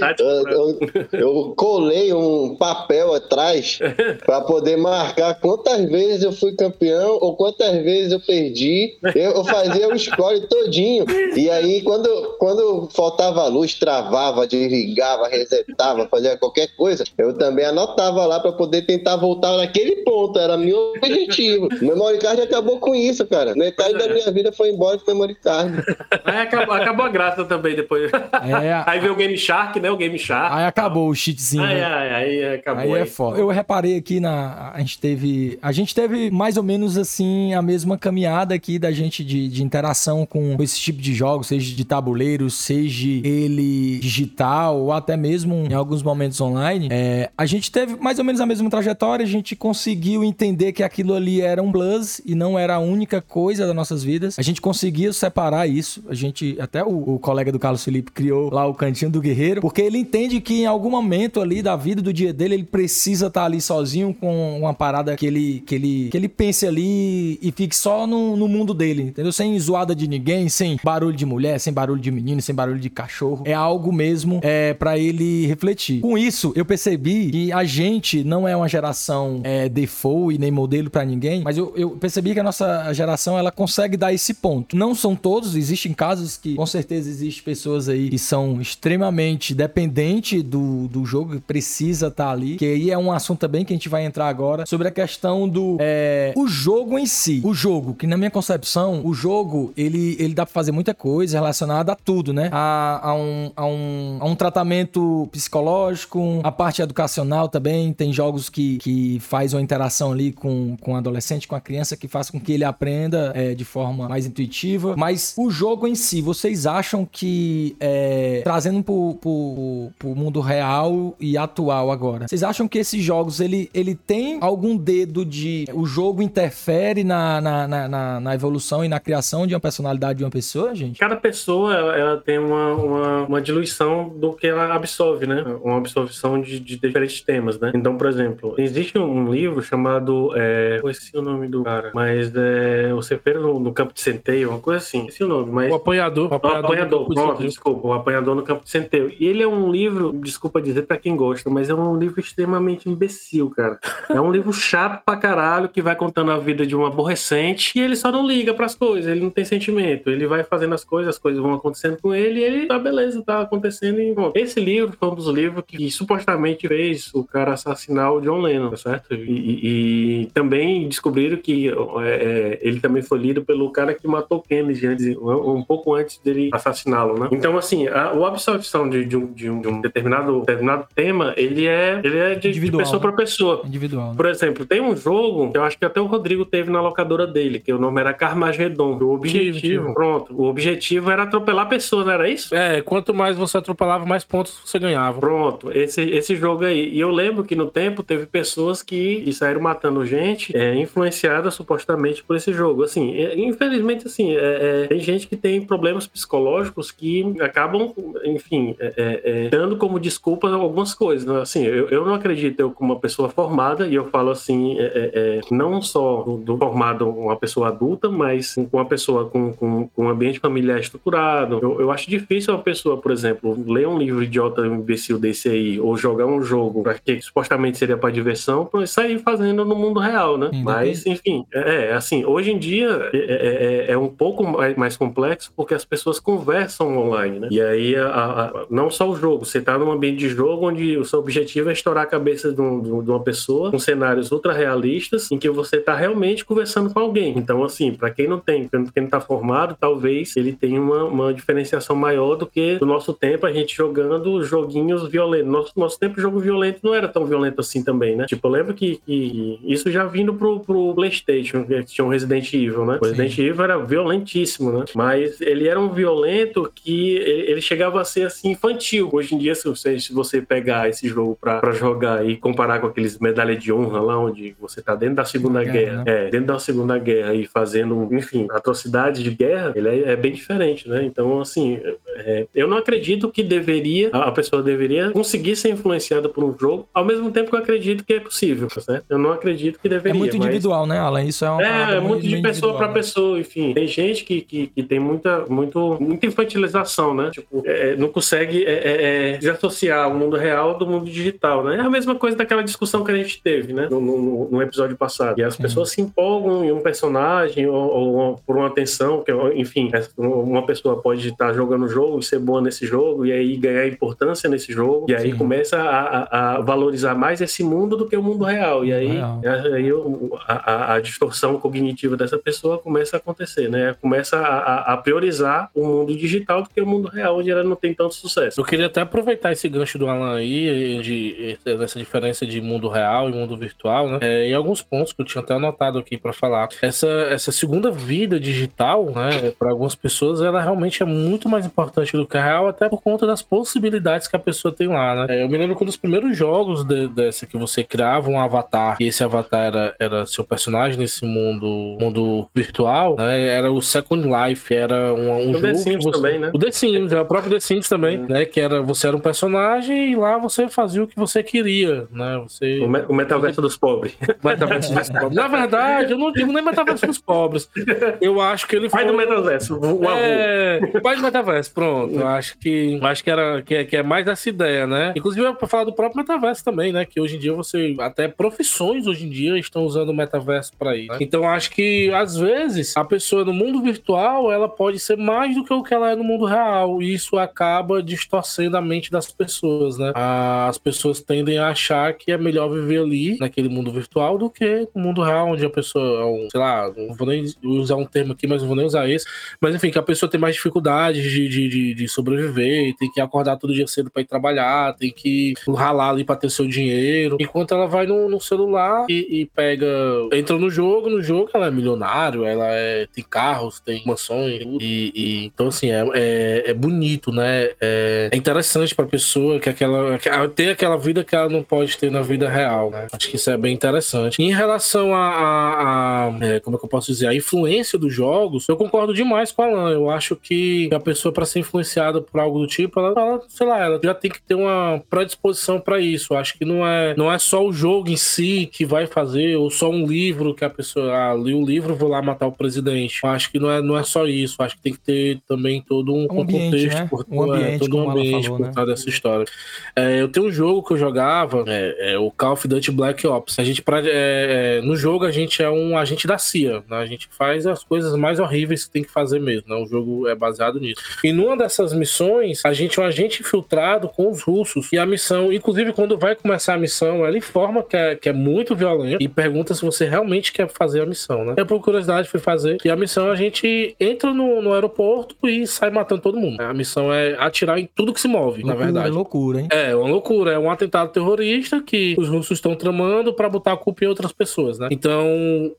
Tático, Eu, né? eu- eu colei um papel atrás para poder marcar quantas vezes eu fui campeão ou quantas vezes eu perdi. Eu, eu fazia o score todinho. E aí, quando, quando faltava luz, travava, desligava, resetava, fazia qualquer coisa, eu também anotava lá para poder tentar voltar naquele ponto. Era meu objetivo. O memory card acabou com isso, cara. Metade da minha vida foi embora de memory card. Aí acabou, acabou a graça também depois. É, Aí veio o Game Shark, né? O Game Shark. aí acabou o cheatzinho. Aí, né? aí, aí acabou. Aí é foda. Eu reparei aqui na. A gente teve. A gente teve mais ou menos assim a mesma caminhada aqui da gente de, de interação com esse tipo de jogos, seja de tabuleiro, seja ele digital, ou até mesmo em alguns momentos online. É, a gente teve mais ou menos a mesma trajetória, a gente conseguiu entender que aquilo ali era um plus e não era a única coisa das nossas vidas. A gente conseguia separar isso. A gente, até o, o colega do Carlos Felipe criou lá o cantinho do guerreiro, porque ele entende que em algum momento ali da vida do dia dele, ele precisa estar ali sozinho com uma parada que ele, que ele, que ele pense ali e fique só no, no mundo dele, entendeu? Sem zoada de ninguém, sem barulho de mulher, sem barulho de menino, sem barulho de cachorro. É algo mesmo é, para ele refletir. Com isso, eu percebi que a gente não é uma geração é, default e nem modelo para ninguém, mas eu, eu percebi que a nossa geração ela consegue dar esse ponto. Não são todos, existem casos que com certeza existem pessoas aí que são extremamente dependentes do, do jogo, precisa estar ali, que aí é um assunto também que a gente vai entrar agora, sobre a questão do é, o jogo em si. O jogo, que na minha concepção, o jogo, ele, ele dá pra fazer muita coisa relacionada a tudo, né? A, a, um, a, um, a um tratamento psicológico, a parte educacional também, tem jogos que, que faz uma interação ali com, com o adolescente, com a criança, que faz com que ele aprenda é, de forma mais intuitiva. Mas o jogo em si, vocês acham que, é, trazendo pro, pro, pro mundo real e atual agora, vocês acham que esses jogos, ele, ele tem algum dedo de... O jogo interfere na, na, na, na- evolução e na criação de uma personalidade de uma pessoa, gente? Cada pessoa ela tem uma, uma, uma diluição do que ela absorve, né? Uma absorção de, de diferentes temas, né? Então, por exemplo, existe um livro chamado. É, esqueci o nome do cara, mas é, o Cepeiro no, no Campo de Centeio, uma coisa assim. Esqueci o nome, mas. O apanhador. O apanhador, do- pronto, desculpa, o apanhador no campo de centeio. E ele é um livro, desculpa dizer pra quem gosta, mas é um livro extremamente imbecil, cara. É um livro chato pra caralho que vai contando a vida de um aborrecente e ele só não liga pras coisas, ele não tem sentimento. Ele vai fazendo as coisas, as coisas vão acontecendo com ele e ele tá beleza, tá acontecendo e pronto. Esse livro foi um dos livros que, supostamente fez o cara assassinar o John Lennon, tá certo? E, e- também descobriram que é, é, ele também foi lido pelo cara que matou Kennedy antes, um, um pouco antes dele assassiná-lo, né? Então, assim, a, a absorção de, de um, de um- de um determinado, determinado tema, ele é Ele é de, de pessoa né? pra pessoa. Individual. né? Por exemplo, tem um jogo que eu acho que até o Rodrigo teve na locadora dele, que o nome era Carmageddon. O objetivo, pronto, o objetivo era atropelar a pessoa, não era isso? É, quanto mais você atropelava, mais pontos você ganhava. Pronto, esse, esse jogo aí. E eu lembro que no tempo teve pessoas que, saíram matando gente, é, influenciadas supostamente por esse jogo. Assim, é, infelizmente, assim, é, é, tem gente que tem problemas psicológicos que acabam, enfim, é, é, é, dando como desculpa algumas coisas. né? Assim, eu, eu não acredito eu como uma pessoa formada, e eu falo assim, é, é, é, não só do, do formado uma pessoa adulta, mas com uma pessoa com, com, com um ambiente familiar estruturado. Eu, eu acho difícil uma pessoa, por exemplo, ler um livro idiota imbecil desse aí, ou jogar um jogo que supostamente seria para diversão, pra sair fazendo no mundo real, né? Sim, Mas, enfim, é, é, assim, hoje em dia é, é- é- é um pouco mais, complexo porque as pessoas conversam online, né? E aí, a- a- não só o jogo, você tá num ambiente de jogo onde o seu objetivo é estourar a cabeça de, de um- de uma pessoa com cenários ultra realistas em que você tá realmente conversando com alguém. Então, assim, para quem não tem, quem não tá formado, talvez ele tenha uma, uma diferenciação maior do que no nosso tempo a gente jogando joguinhos violentos. Nosso, nosso tempo, jogo violento não era tão violento assim também, né? Tipo, eu lembro que, que isso já vindo pro, pro PlayStation, que tinha um Resident Evil, né? O Resident Evil era violentíssimo, né? Mas ele era um violento que ele, ele chegava a ser assim infantil. Hoje em dia, se você, se você pegar esse jogo pra, pra jogar e comparar com aqueles medalha de honra lá, onde você tá dentro da Segunda Guerra, Guerra, né? é, dentro da Segunda Guerra e fazendo, enfim, atrocidades de guerra, ele é, é bem diferente, né? Então, assim, é, eu não acredito que deveria, a pessoa deveria conseguir ser influenciada por um jogo, ao mesmo tempo que eu acredito que é possível, certo? Eu não acredito que É deveria. muito mas- individual, né, Alan? Isso é uma parada é, muito de pessoa pra né? pessoa, enfim. Tem gente que, que, que tem muita, muito, muita infantilização, né? Tipo, é, não consegue é, é, é, desassociar o mundo real do mundo digital, né? É a mesma coisa daquela discussão que a gente teve, né? No, no, no episódio passado. E as pessoas se empolgam em um personagem ou, ou por uma atenção, que, enfim, é, uma pessoa pode estar jogando o jogo ser boa nesse jogo e aí ganhar importância nesse jogo e aí Sim. começa a, a- a valorizar mais esse mundo do que o mundo real. E aí, aí a, a- distorção cognitiva dessa pessoa começa a acontecer, né? Começa a, priorizar o mundo digital do que o mundo real, onde ela não tem tanto sucesso. Eu queria até aproveitar esse gancho do Alan aí, de, dessa diferença de mundo real e mundo virtual, né? É, e alguns pontos que eu tinha até anotado aqui pra falar. Essa, essa segunda vida digital, né, para algumas pessoas, ela realmente é muito mais importante do que a real, até por conta das possibilidades que a pessoa tem lá, né? É, eu me lembro quando os primeiros jogos de- dessa que você criava um avatar, e esse avatar era, era seu personagem nesse mundo, mundo virtual, né? Era o Second Life, era um, um O jogo. The que Sims você- também, né? o The Sims, é o próprio The Sims também, né? Que era você era um personagem e lá você fazia o que você queria, né? Você O, me- o metaverso dos pobres. metaverso dos pobres. Na verdade, eu não digo nem metaverso dos pobres. Eu acho que ele foi Pai do metaverso, o avô. é, pai do metaverso, pronto. Eu acho que acho que era que é, que é mais dessa ideia, né? Inclusive para falar do próprio metaverso também, né? Que hoje em dia você até profissões hoje em dia estão usando o metaverso para isso. né? Então acho que às vezes a pessoa no mundo virtual ela pode ser mais do que o que ela é no mundo real e isso acaba distorcendo a mente das pessoas, né? As pessoas tendem a achar que é melhor viver ali naquele mundo virtual do que no mundo real onde a pessoa, é um, sei lá, não vou nem usar um termo aqui, mas não vou nem usar esse, mas enfim, que a pessoa tem mais dificuldades de, de, de, de sobreviver, tem que acordar todo dia cedo para ir trabalhar, tem que ralar ali para ter seu dinheiro, enquanto ela vai no, no celular e, e pega, entra no jogo, no jogo ela é milionário, ela é, tem carros, tem mansões, e, e- então assim, é, é, é bonito, né? É, é interessante pra pessoa que aquela, que ter aquela vida que ela não pode ter na vida real, né? Acho que isso é bem interessante. Em relação a, a- a, é, como é que eu posso dizer, a influência dos jogos, eu concordo demais com a Alan. Eu acho que a pessoa, para ser influenciada por algo do tipo, ela, ela, sei lá, ela já tem que ter uma predisposição para isso. Eu acho que não é, não é só o jogo em si que vai fazer, ou só um livro que a pessoa, ah, li o livro, vou lá matar o presidente. Eu acho que não é, não é só isso. Eu acho que tem que ter também todo um, Um ambiente, contexto né? por, Um é, ambiente, todo um ambiente falou, por né? trás dessa história. É, eu tenho um jogo que eu jogava, é, é o Call of Duty Black Ops. A gente, pra- é, é, no jogo, a gente é um agente da CIA, né? A gente faz as coisas mais horríveis que tem que fazer mesmo, né? O jogo é baseado nisso. E no, uma dessas missões, a gente é um agente infiltrado com os russos. E a missão, inclusive, quando vai começar a missão, ela informa que é, que é muito violento e pergunta se você realmente quer fazer a missão, né? Eu, por curiosidade, fui fazer. E a missão, a gente entra no, no aeroporto e sai matando todo mundo. A missão é atirar em tudo que se move, na Loucura, verdade. loucura, hein? É, uma loucura. É um atentado terrorista que os russos estão tramando pra botar a culpa em outras pessoas, né? Então,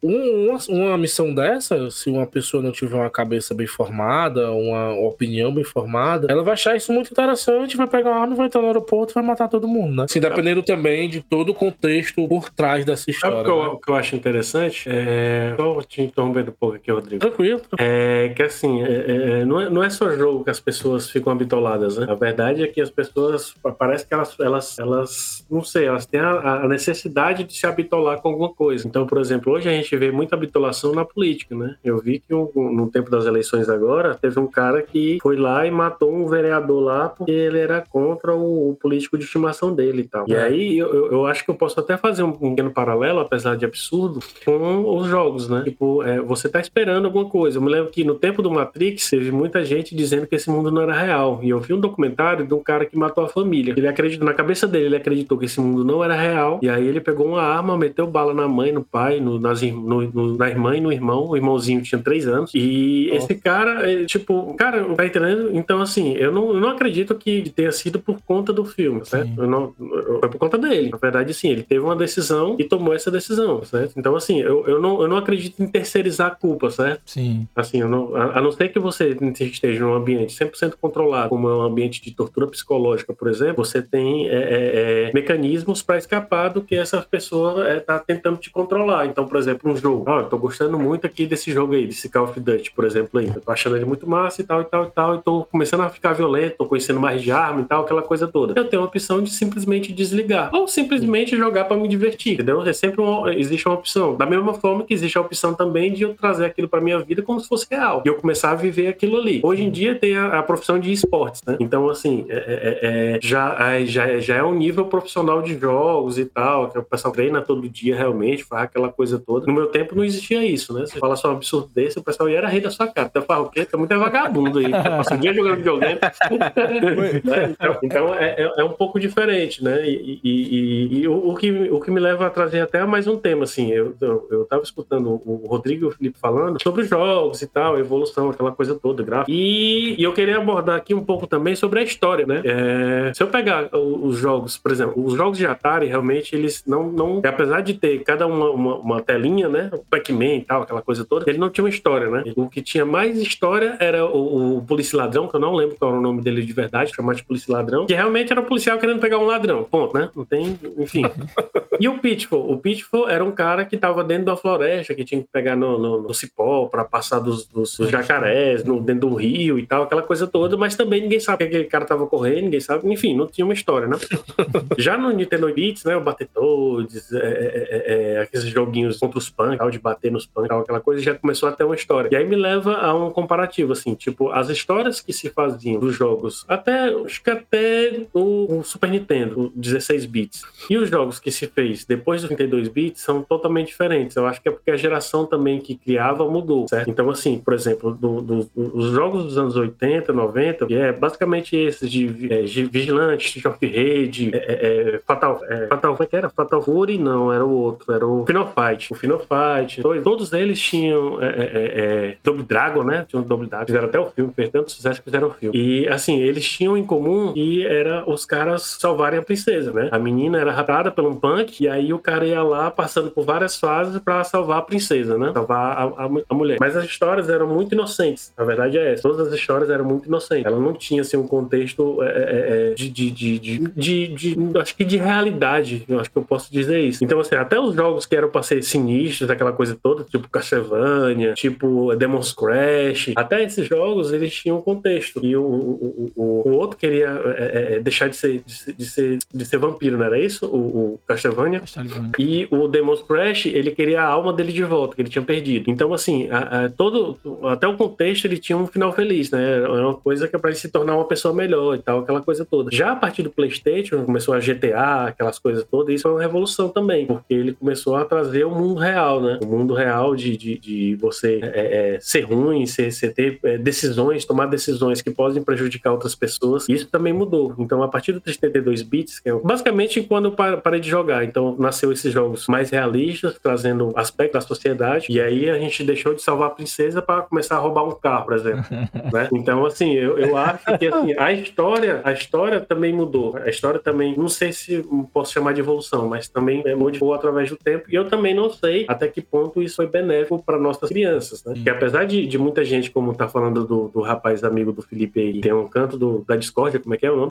um- uma, uma missão dessa, se uma pessoa não tiver uma cabeça bem formada, uma opinião bem formada, ela vai achar isso muito interessante, vai pegar uma arma, vai entrar no aeroporto e vai matar todo mundo, né? Assim, dependendo também de todo o contexto por trás dessa Sabe história. o que, eu, né? que eu acho interessante? É... Só te interrompendo um pouco aqui, Rodrigo. Tranquilo. É que assim, é- é- não, é, não é só jogo que as pessoas ficam habitoladas, né? A verdade é que as pessoas, parece que elas, elas, elas não sei, elas têm a, a necessidade de se habitolar com alguma coisa. Então, por exemplo, hoje a gente vê muita habitolação na política, né? Eu vi que um- no tempo das eleições agora, teve um cara que foi lá e matou um vereador lá porque ele era contra o, político de estimação dele e tal. E aí eu, eu- acho que eu posso até fazer um, pequeno paralelo, apesar de absurdo, com os jogos, né? Tipo, é, você tá esperando alguma coisa. Eu me lembro que no tempo do Matrix teve muita gente dizendo que esse mundo não era real. E eu vi um documentário de um cara que matou a família. Ele acreditou, na cabeça dele, ele acreditou que esse mundo não era real. E aí ele pegou uma arma, meteu bala na mãe, no pai, no, nas, no- no- na irmã e no irmão. O irmãozinho tinha três anos. E esse cara, ele, tipo, cara, tá entendendo? Então, assim, eu não, eu não acredito que tenha sido por conta do filme, certo? Eu não, foi por conta dele. Na verdade, sim, ele teve uma decisão e tomou essa decisão, certo? Então, assim, eu, eu, não, eu não acredito em terceirizar a culpa, certo? Sim. Assim, eu não- a, a não ser que você esteja num ambiente 100% controlado, como é um ambiente de tortura psicológica, por exemplo, você tem é, é, é, mecanismos para escapar do que essa pessoa está tentando te controlar. Então, por exemplo, um jogo. Ah, eu tô gostando muito aqui desse jogo aí, desse Call of Duty, por exemplo, aí. Eu tô achando ele muito massa e tal, e tal, e tal, e tô começando a ficar violento, tô conhecendo mais de arma e tal, aquela coisa toda. Eu tenho a opção de simplesmente desligar. Ou simplesmente jogar para me divertir, entendeu? É sempre uma, existe uma opção. Da mesma forma que existe a opção também de eu trazer aquilo para minha vida como se fosse real. E eu começar a viver aquilo ali. Hoje em dia tem a, a profissão de esportes, né? Então, assim, é- é- é- já, é- já, é- já é um nível profissional de jogos e tal, que o pessoal treina todo dia realmente, faz aquela coisa toda. No meu tempo não existia isso, né? Você fala só um absurdo desse, o pessoal ia era rei da sua cara. Então, fala o quê? Tem muito vagabundo aí. Passa o dia jogando videogame. Né? Então, então é, é- é um pouco diferente, né? E, e- e- o, que, o que me leva a trazer até mais um tema, assim, eu, eu, tava escutando o Rodrigo e o Felipe falando sobre os jogos e tal, evolução, aquela coisa toda, gráfico. E, e eu queria abordar aqui um pouco também sobre a história, né? É, se eu pegar os jogos, por exemplo, os jogos de Atari, realmente, eles não, não apesar de ter cada uma, uma, uma telinha, né? O Pac-Man e tal, aquela coisa toda, ele não tinha uma história, né? O que tinha mais história era o, o Polícia Ladrão, que eu não lembro qual era o nome dele de verdade, chamado de Polícia Ladrão, que realmente era um policial querendo pegar um ladrão, ponto, né? Não tem, enfim. E o Pitfall? O Pitfall era um cara que tava dentro da floresta, que tinha que pegar no, no, no cipó pra passar dos, dos- dos jacarés, no, dentro do rio e tal, aquela coisa toda, mas também ninguém sabe que aquele cara tava correndo, ninguém sabe, enfim, não tinha uma história, né? Já no Nintendo 8 bits, né, o Battletoads, é, é, é, é, aqueles joguinhos contra os punk, tal, de bater nos punk, tal, aquela coisa, já começou a ter uma história. E aí me leva a um comparativo, assim, tipo, as histórias que se faziam dos jogos, até, acho que até o, o Super Nintendo, o 16 bits, e os jogos que se fez depois do 32 bits são totalmente diferentes. Eu acho que é porque a geração também que criava mudou, certo? Então, assim, por exemplo, do- do- os jogos dos anos 80, 90, que é basicamente esses de, é, de Vigilante, of Rage, é, é, é, Fatal, é, Fatal, como é que era? Fatal Fury? Não, era o outro, era o Final Fight. O Final Fight, todos, eles tinham é, é, é, Double Dragon, né? Tinham Double Dragon, fizeram até o filme, fez tanto sucesso que fizeram o filme. E, assim, eles tinham em comum que era os caras salvarem a princesa, né? A menina era raptada por um punk, e aí o cara ia lá passando por várias fases pra salvar a princesa, né? Salvar a, a, a mulher. Mas as histórias eram muito inocentes. A verdade é essa. Todas as histórias eram muito inocentes. Ela não tinha, assim, um contexto é, é, é, de, de, de, de, de- de- Acho que de realidade. Eu acho que eu posso dizer isso. Então, assim, até os jogos que eram pra ser sinistros, aquela coisa toda, tipo Castlevania, tipo Demon's Crash, até esses jogos, eles tinham um contexto. E o, o, o, o outro queria é, é, deixar de ser, de de ser, de ser vampiro, não era isso? O, o Castlevania E o Demon's Crash, ele queria a alma dele de volta, que ele tinha perdido. Então, assim, a- a- todo, até o contexto ele tinha um final feliz, né? Era uma coisa que é pra ele se tornar uma pessoa melhor e tal, aquela coisa toda. Já a partir do PlayStation, começou a GTA, aquelas coisas todas, isso foi uma revolução também, porque ele começou a trazer o mundo real, né? O mundo real de, de, de você é, é, ser ruim, ser, ser ter é, decisões, tomar decisões que podem prejudicar outras pessoas. Isso também mudou. Então, a partir do 32 bits, que é basicamente quando eu pa- parei de jogar. Então, nasceu esses jogos mais realistas, trazendo aspectos da sociedade. E aí a gente deixou de salvar a princesa para começar a roubar um carro, por exemplo. né? Então, assim, eu, eu acho que assim, a história, a história também mudou. A história também, não sei se posso chamar de evolução, mas também é, modificou através do tempo. E eu também não sei até que ponto isso foi benéfico para nossas crianças, né? Porque apesar de, de muita gente, como tá falando do, do rapaz amigo do Felipe aí, tem um canto do, da discórdia, como é que é o nome?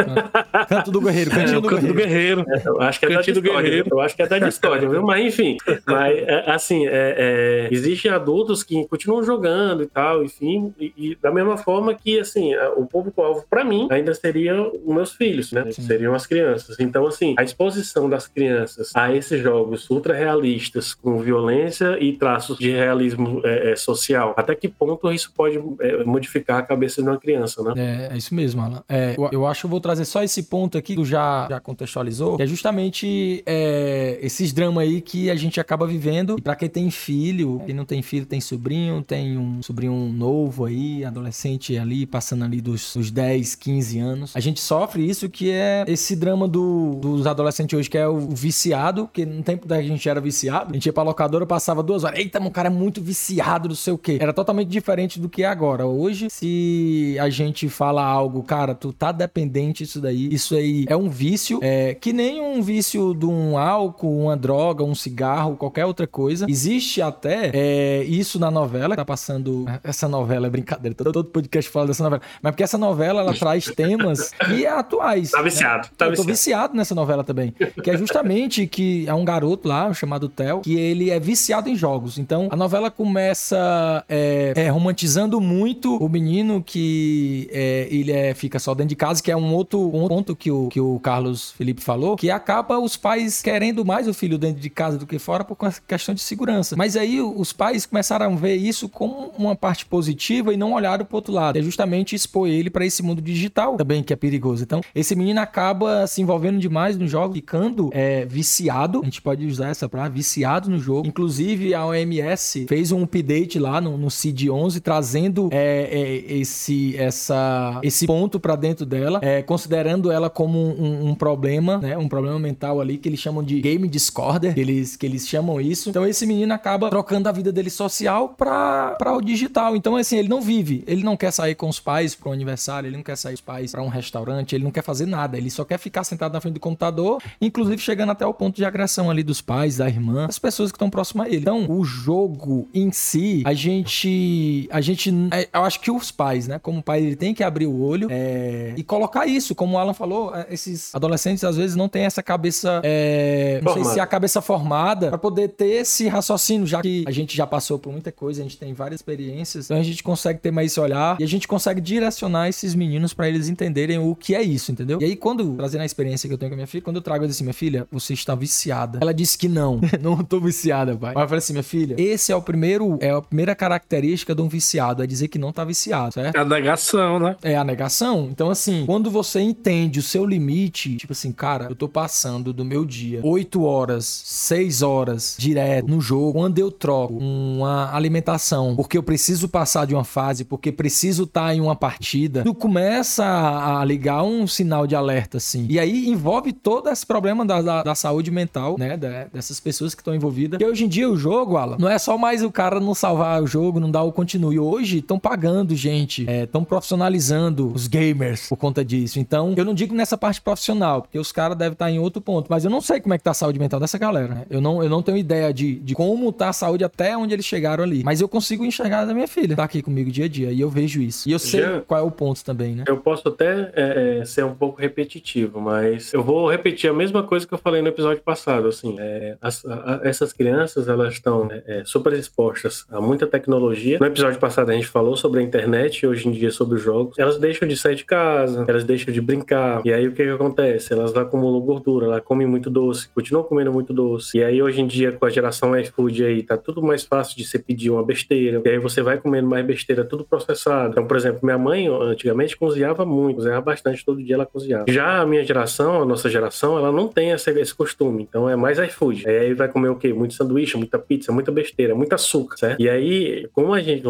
Canto do Guerreiro, É, Cantinho o do canto do Guerreiro. Eu acho que é da Cantinho do. Guerreiro. Eu acho que é da discórdia, viu? Mas enfim. Mas, é, assim, é, é, existem adultos que continuam jogando e tal, enfim. E, e da mesma forma que, assim, a- o público-alvo, pra mim, ainda seriam os meus filhos, né? Sim. Seriam as crianças. Então, assim, a exposição das crianças a esses jogos ultra realistas, com violência e traços de realismo é, é, social, até que ponto isso pode é, modificar a cabeça de uma criança, né? É, é isso mesmo, Alan. É, eu, eu acho que eu vou trazer só esse ponto aqui que tu já, já contextualizou, que é justamente é, esses dramas aí que a gente acaba vivendo. E pra quem tem filho, quem não tem filho tem sobrinho, tem um sobrinho novo aí, adolescente ali, passando ali dos, dos 10, 15 anos. A gente sofre isso que é esse drama do- dos adolescentes hoje, que é o viciado, que no tempo da gente era viciado, a gente ia pra locadora, passava duas horas, eita, meu cara é muito viciado, não sei o quê. Era totalmente diferente do que é agora. Hoje, se a gente fala algo, cara, tu tá dependente disso daí, isso aí é um vício, é que nem um vício de um álcool, uma droga, um cigarro, qualquer outra coisa. Existe até é, isso na novela, tá passando. Essa novela é brincadeira, todo, todo podcast fala dessa novela, mas porque essa novela ela traz temas que é atuais. Tá né? viciado, tá eu tô viciado. viciado nessa novela também. Que é justamente que é um garoto lá, chamado Theo, que ele é viciado em jogos. Então, a novela começa é, é, romantizando muito o menino que é, ele é, fica só dentro de casa, que é um outro, um ponto que o, que o Carlos Felipe falou, que acaba os pais querendo mais o filho dentro de casa do que fora por questão de segurança. Mas aí os pais começaram a ver isso como uma parte positiva e não olharam pro outro lado. É justamente expor ele para esse mundo digital também, que é perigoso. Então, esse menino acaba se envolvendo demais no jogo, ficando é, viciado. A gente pode usar essa palavra, viciado no jogo. Inclusive, a OMS fez um update lá no, no CID 11, trazendo é, é, esse, essa, esse ponto para dentro dela, é, considerando ela como um, um problema, né? Um problema mental ali que eles chamam de game disorder, que eles, que eles chamam isso. Então, esse menino acaba trocando a vida dele social para o digital. Então, assim, ele não vive, ele não quer sair com os pais um aniversário, ele não quer sair com os pais para um restaurante, ele não quer fazer nada, ele só quer ficar sentado na frente do computador, inclusive chegando até o ponto de agressão ali dos pais, da irmã, das pessoas que estão próximas a ele. Então, o jogo em si, a gente, a gente, é, eu acho que os pais, né, como pai, ele tem que abrir o olho é, e colocar isso, como o Alan falou, é, esses adolescentes às vezes não têm essa cabeça, é, não sei se é a cabeça formada para poder ter esse raciocínio, já que a gente já passou por muita coisa, a gente tem várias experiências, então a gente consegue ter mais esse olhar e a gente consegue direcionar esses meninos para eles entenderem o que é isso, entendeu? E aí quando trazendo a experiência que eu tenho com a minha filha, quando eu trago eu disse assim, minha filha, você está viciada. Ela disse que não, não tô viciada, pai. Mas eu falei assim, minha filha, esse é o primeiro, é a primeira característica de um viciado, é dizer que não tá viciado, certo? É a negação, né? É a negação. Então, assim, quando você entende o seu limite, tipo assim, cara, eu tô passando do meu dia 8 horas, 6 horas direto no jogo, quando eu troco uma alimentação, porque eu preciso passar de uma fase, porque preciso estar em uma partida, tu começa a a ligar um sinal de alerta, assim. E aí envolve todo esse problema da, da, da saúde mental, né? da- dessas pessoas que estão envolvidas. Porque hoje em dia o jogo, Alan, não é só mais o cara não salvar o jogo, não dar o continue. Hoje estão pagando gente, estão profissionalizando os gamers por conta disso. Então, eu não digo nessa parte profissional, porque os caras devem estar em outro ponto, mas eu não sei como é que tá a saúde mental dessa galera, né? Eu não, eu não tenho ideia de, de como tá a saúde até onde eles chegaram ali. Mas eu consigo enxergar da minha filha, tá aqui comigo dia a dia, e eu vejo isso. E eu sei Já- qual é o ponto também, né? Eu posso até é, é, ser um pouco repetitivo, mas eu vou repetir a mesma coisa que eu falei no episódio passado. Assim, é, as- a- essas crianças elas estão é, é, super expostas a muita tecnologia. No episódio passado a gente falou sobre a internet e hoje em dia sobre os jogos. Elas deixam de sair de casa, elas deixam de brincar. E aí o que, que acontece? Elas acumulam gordura, elas comem muito doce. Continuam comendo muito doce. E aí, hoje em dia, com a geração iFood aí, tá tudo mais fácil de você pedir uma besteira. E aí você vai comendo mais besteira, tudo processado. Então, por exemplo, minha mãe antigamente cozinhava muito, cozinhava bastante, todo dia ela cozinhava. Já a minha geração, a nossa geração, ela não tem esse, esse costume. Então é mais iFood. Aí vai comer o quê? Muito sanduíche, muita pizza, muita besteira, muito açúcar, certo? E aí, como a gente,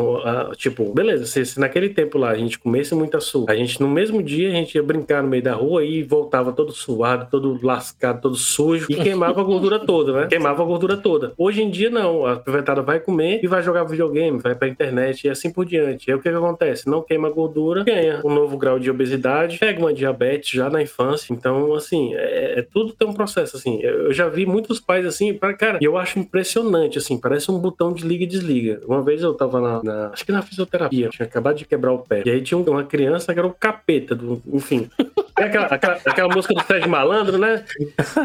tipo, beleza, se, se naquele tempo lá a gente comesse muito açúcar, a gente no mesmo dia a gente ia brincar no meio da rua e voltava todo suado, todo lascado, todo sujo e queimava a gordura toda, né? Queimava a gordura toda. Hoje em dia não, a pivetada vai comer e vai jogar videogame, vai pra internet e assim por diante. Aí o que, que acontece? Não queima gordura, ganha um novo grau de obesidade, pega uma diabetes já na infância. Então, assim, é, é tudo tem um processo, assim. Eu já vi muitos pais assim, pra, cara, eu acho impressionante, assim, parece um botão de liga e desliga. Uma vez eu tava na, na acho que na fisioterapia, tinha acabado de quebrar o pé. E aí tinha uma criança que era o capeta, do, enfim. É aquela, aquela, aquela, música do Sérgio Malandro, né?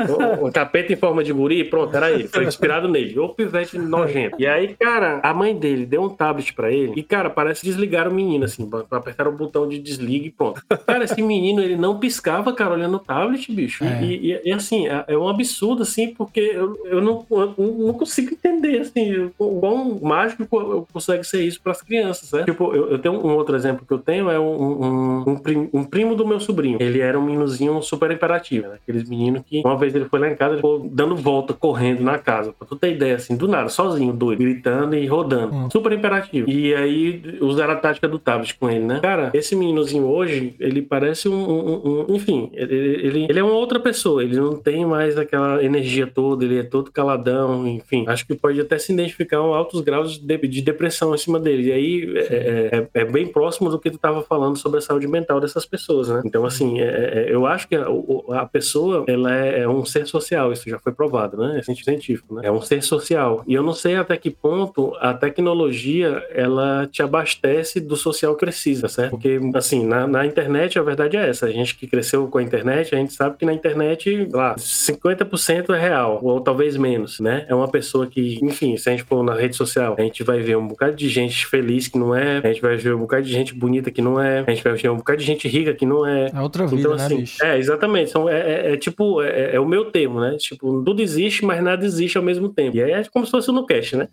O, o, capeta em forma de guri, pronto, era ele. Foi inspirado nele. O pivete nojento. E aí, cara, a mãe dele deu um tablet pra ele e, cara, parece desligar o menino, assim, apertar o botão de desliga e pronto. Cara, esse menino, ele não piscava, cara, olhando o tablet, bicho. É. E, e, e, assim, é, é, um absurdo, assim, porque eu, eu, não, eu não consigo entender, assim, o quão mágico consegue ser isso pras crianças, né? Tipo, eu, eu tenho um outro exemplo que eu tenho, é um, um, um, um primo do meu sobrinho. Ele era um meninozinho super imperativo, né? Aqueles meninos que uma vez ele foi lá em casa, ele ficou dando volta, correndo na casa. Pra tu ter ideia, assim, do nada, sozinho, doido, gritando e rodando. Hum. Super imperativo. E aí usaram a tática do tablet com ele, né? Cara, esse meninozinho hoje, ele parece um. um, um enfim, ele, ele, ele é uma outra pessoa. Ele não tem mais aquela energia toda, ele é todo caladão, enfim. Acho que pode até se identificar um altos graus de, de depressão em cima dele. E aí é, é, é, é, bem próximo do que tu tava falando sobre a saúde mental dessas pessoas, né? Então, assim, é, é, eu acho que a, a pessoa, ela é, um ser social, isso já foi provado, né? É científico, né? É um ser social. E eu não sei até que ponto a tecnologia, ela te abastece do social que precisa, certo? Porque, assim, na, na internet, a verdade é essa. A gente que cresceu com a internet, a gente sabe que na internet, lá, 50% é real, ou talvez menos, né? É uma pessoa que, enfim, se a gente for na rede social, a gente vai ver um bocado de gente feliz que não é, a gente vai ver um bocado de gente bonita que não é, a gente vai ver um bocado de gente rica que não é. É outra vida, então, né, assim? É, exatamente. Então, é, é, é tipo, é, é, o meu termo, né? Tipo, tudo existe, mas nada existe ao mesmo tempo. E aí é como se fosse no cast, né?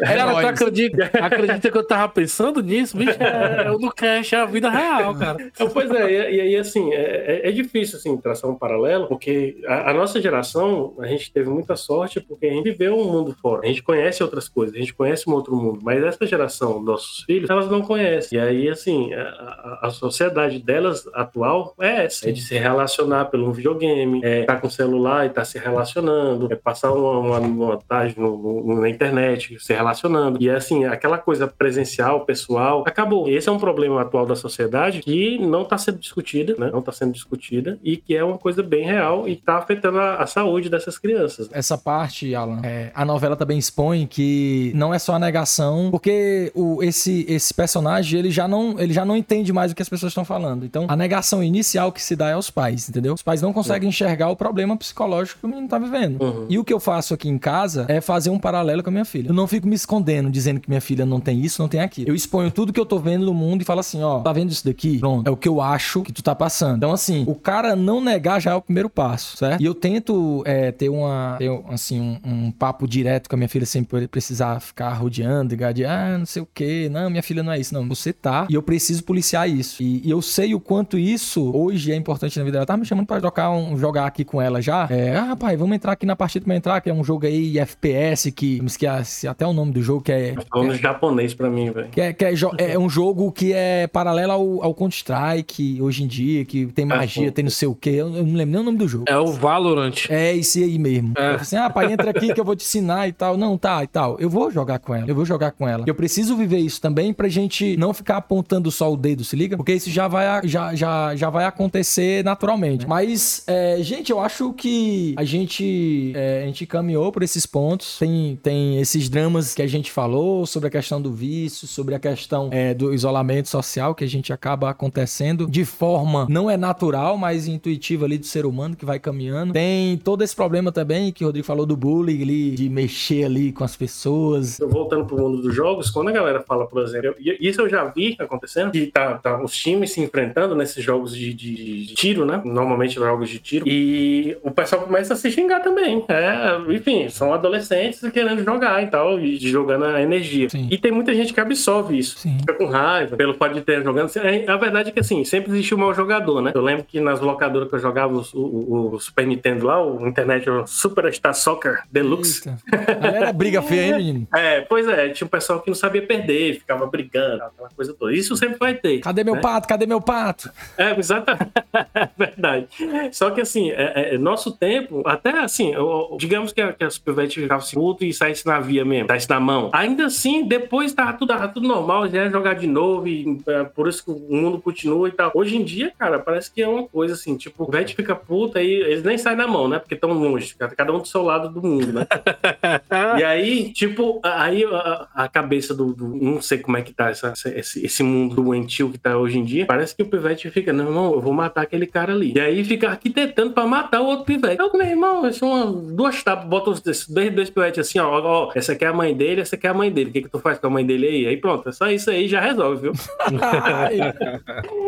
é, Ela tá acredita, acredita que eu tava pensando nisso, bicho? É, o no cast é a vida real, cara. Então, pois é, e aí, assim, é, é, difícil, assim, traçar um paralelo, porque a, a, nossa geração, a gente teve muita sorte porque a gente viveu um mundo fora. A gente conhece outras coisas, a gente conhece um outro mundo. Mas essa geração, nossos filhos, elas não conhecem. E aí, assim, a, a sociedade delas atual é essa: é de se relacionar pelo videogame, é estar tá com celular e estar tá se relacionando, é passar uma, uma, uma tarde no, no, na internet, se relacionando. E assim, aquela coisa presencial, pessoal, acabou. Esse é um problema atual da sociedade que não está sendo discutida, né? Não está sendo discutida e que é uma coisa bem real e está afetando a, a, saúde dessas crianças. Essa parte, Alan, é, a novela também expõe que não é só a negação, porque o, esse, esse personagem ele já não ele já não entende mais o que as pessoas estão falando. Então, a negação inicial que se dá é aos pais, entendeu? Os pais não conseguem enxergar o problema psicológico que o menino tá vivendo. Uhum. E o que eu faço aqui em casa é fazer um paralelo com a minha filha. Eu não fico me escondendo, dizendo que minha filha não tem isso, não tem aquilo. Eu exponho tudo que eu tô vendo no mundo e falo assim, ó, tá vendo isso daqui? Pronto, é o que eu acho que tu tá passando. Então, assim, o cara não negar já é o primeiro passo, certo? E eu tento é, ter uma, ter, assim, um, um, papo direto com a minha filha sem precisar ficar rodeando, de, ah, não sei o que, não, minha filha não é isso. Não, você tá e eu preciso policiar isso. E, e eu sei o quanto isso hoje é importante na vida dela. Tá me chamando pra jogar, um, jogar aqui com ela já. É, ah, rapaz, vamos entrar aqui na partida pra entrar, que é um jogo aí FPS, que me esqueci até o nome do jogo, que é. Tá falando é, japonês pra mim, velho. Que, é, que é, é, um jogo que é paralelo ao, ao Counter-Strike hoje em dia, que tem ah, magia, tem não sei o que. Eu, eu, não lembro nem o nome do jogo. É o Valorant. É esse aí mesmo. É. assim, ah, pai, entra aqui que eu vou te ensinar e tal. Não, tá, e tal. Eu vou jogar com ela. Eu vou jogar com ela. Eu preciso viver isso também pra gente não ficar apontando só o dedo, se liga? Porque isso já vai, já, já, já vai acontecer naturalmente. Mas, é, gente, eu acho que a gente, é, a gente caminhou por esses pontos. Tem, tem esses dramas que a gente falou sobre a questão do vício, sobre a questão é, do isolamento social que a gente acaba acontecendo de forma não é natural, mas intuitiva ali do ser humano que vai caminhando. Tem todo esse problema também que o Rodrigo falou do bullying ali, de mexer ali com as pessoas. Voltando pro mundo dos jogos, quando a galera fala, por exemplo, isso eu já vi acontecendo, que tá, tá os times se enfrentando, né? Nesses jogos de, de- de tiro, né? Normalmente jogos de tiro. E o pessoal começa a se xingar também. É, enfim, são adolescentes querendo jogar e tal, e jogando a energia. Sim. E tem muita gente que absorve isso. Sim. Fica com raiva pelo fato de ter jogando. É, A verdade é que assim, sempre existe o mau jogador, né? Eu lembro que nas locadoras que eu jogava o, o- o Super Nintendo lá, o Internet Superstar Soccer Deluxe. Eita. Ali era briga feia, hein, menino? É, pois é, tinha um pessoal que não sabia perder, ficava brigando, aquela coisa toda. Isso sempre vai ter. Cadê meu né? pato? Cadê meu pato? É, exatamente. É verdade. Só que assim, é, é, nosso tempo, até assim, eu- digamos que a, que a Supervet ficasse puto e saísse na via mesmo, saísse na mão. Ainda assim, depois tava tudo, tava tudo normal, já ia jogar de novo e é, por isso que o mundo continua e tal. Hoje em dia, cara, parece que é uma coisa assim, tipo, o Vet fica puto aí, eles nem saem na mão, né? Porque estão longe, cada um do seu lado do mundo, né? E aí, tipo, aí a, a cabeça do, do- Não sei como é que tá essa- esse, esse mundo doentio que tá hoje em dia. Parece que o pivete fica, não, irmão, eu vou matar aquele cara ali. E aí fica arquitetando pra matar o outro pivete. Eu, meu irmão, são uma, duas tapas, bota os dois, dois pivetes assim, ó, ó, essa aqui é a mãe dele, essa aqui é a mãe dele. O que, que tu faz com a mãe dele aí? Aí pronto, é só isso aí já resolve, viu?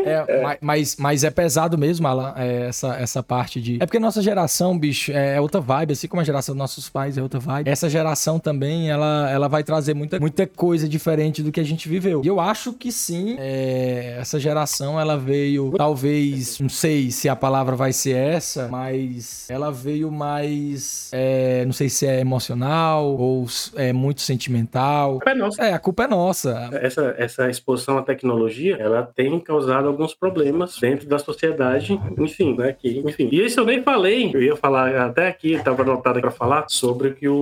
É, ma- Mas, mas é pesado mesmo, Alan, é, essa, essa parte de. É porque nossa geração, bicho, é outra vibe, assim como a geração dos nossos pais é outra vibe. Essa geração também, ela, ela vai trazer muita, muita coisa diferente do que a gente viveu. E eu acho que sim, é, essa geração, ela veio, talvez, não sei se a palavra vai ser essa, mas ela veio mais. é, não sei se é emocional ou é muito sentimental. É nossa. É, a culpa é nossa. essa, essa exposição à tecnologia, ela tem causado alguns problemas dentro da sociedade, enfim, né? Que, enfim. E isso eu nem falei, eu ia falar até aqui, estava anotado para falar sobre o que o,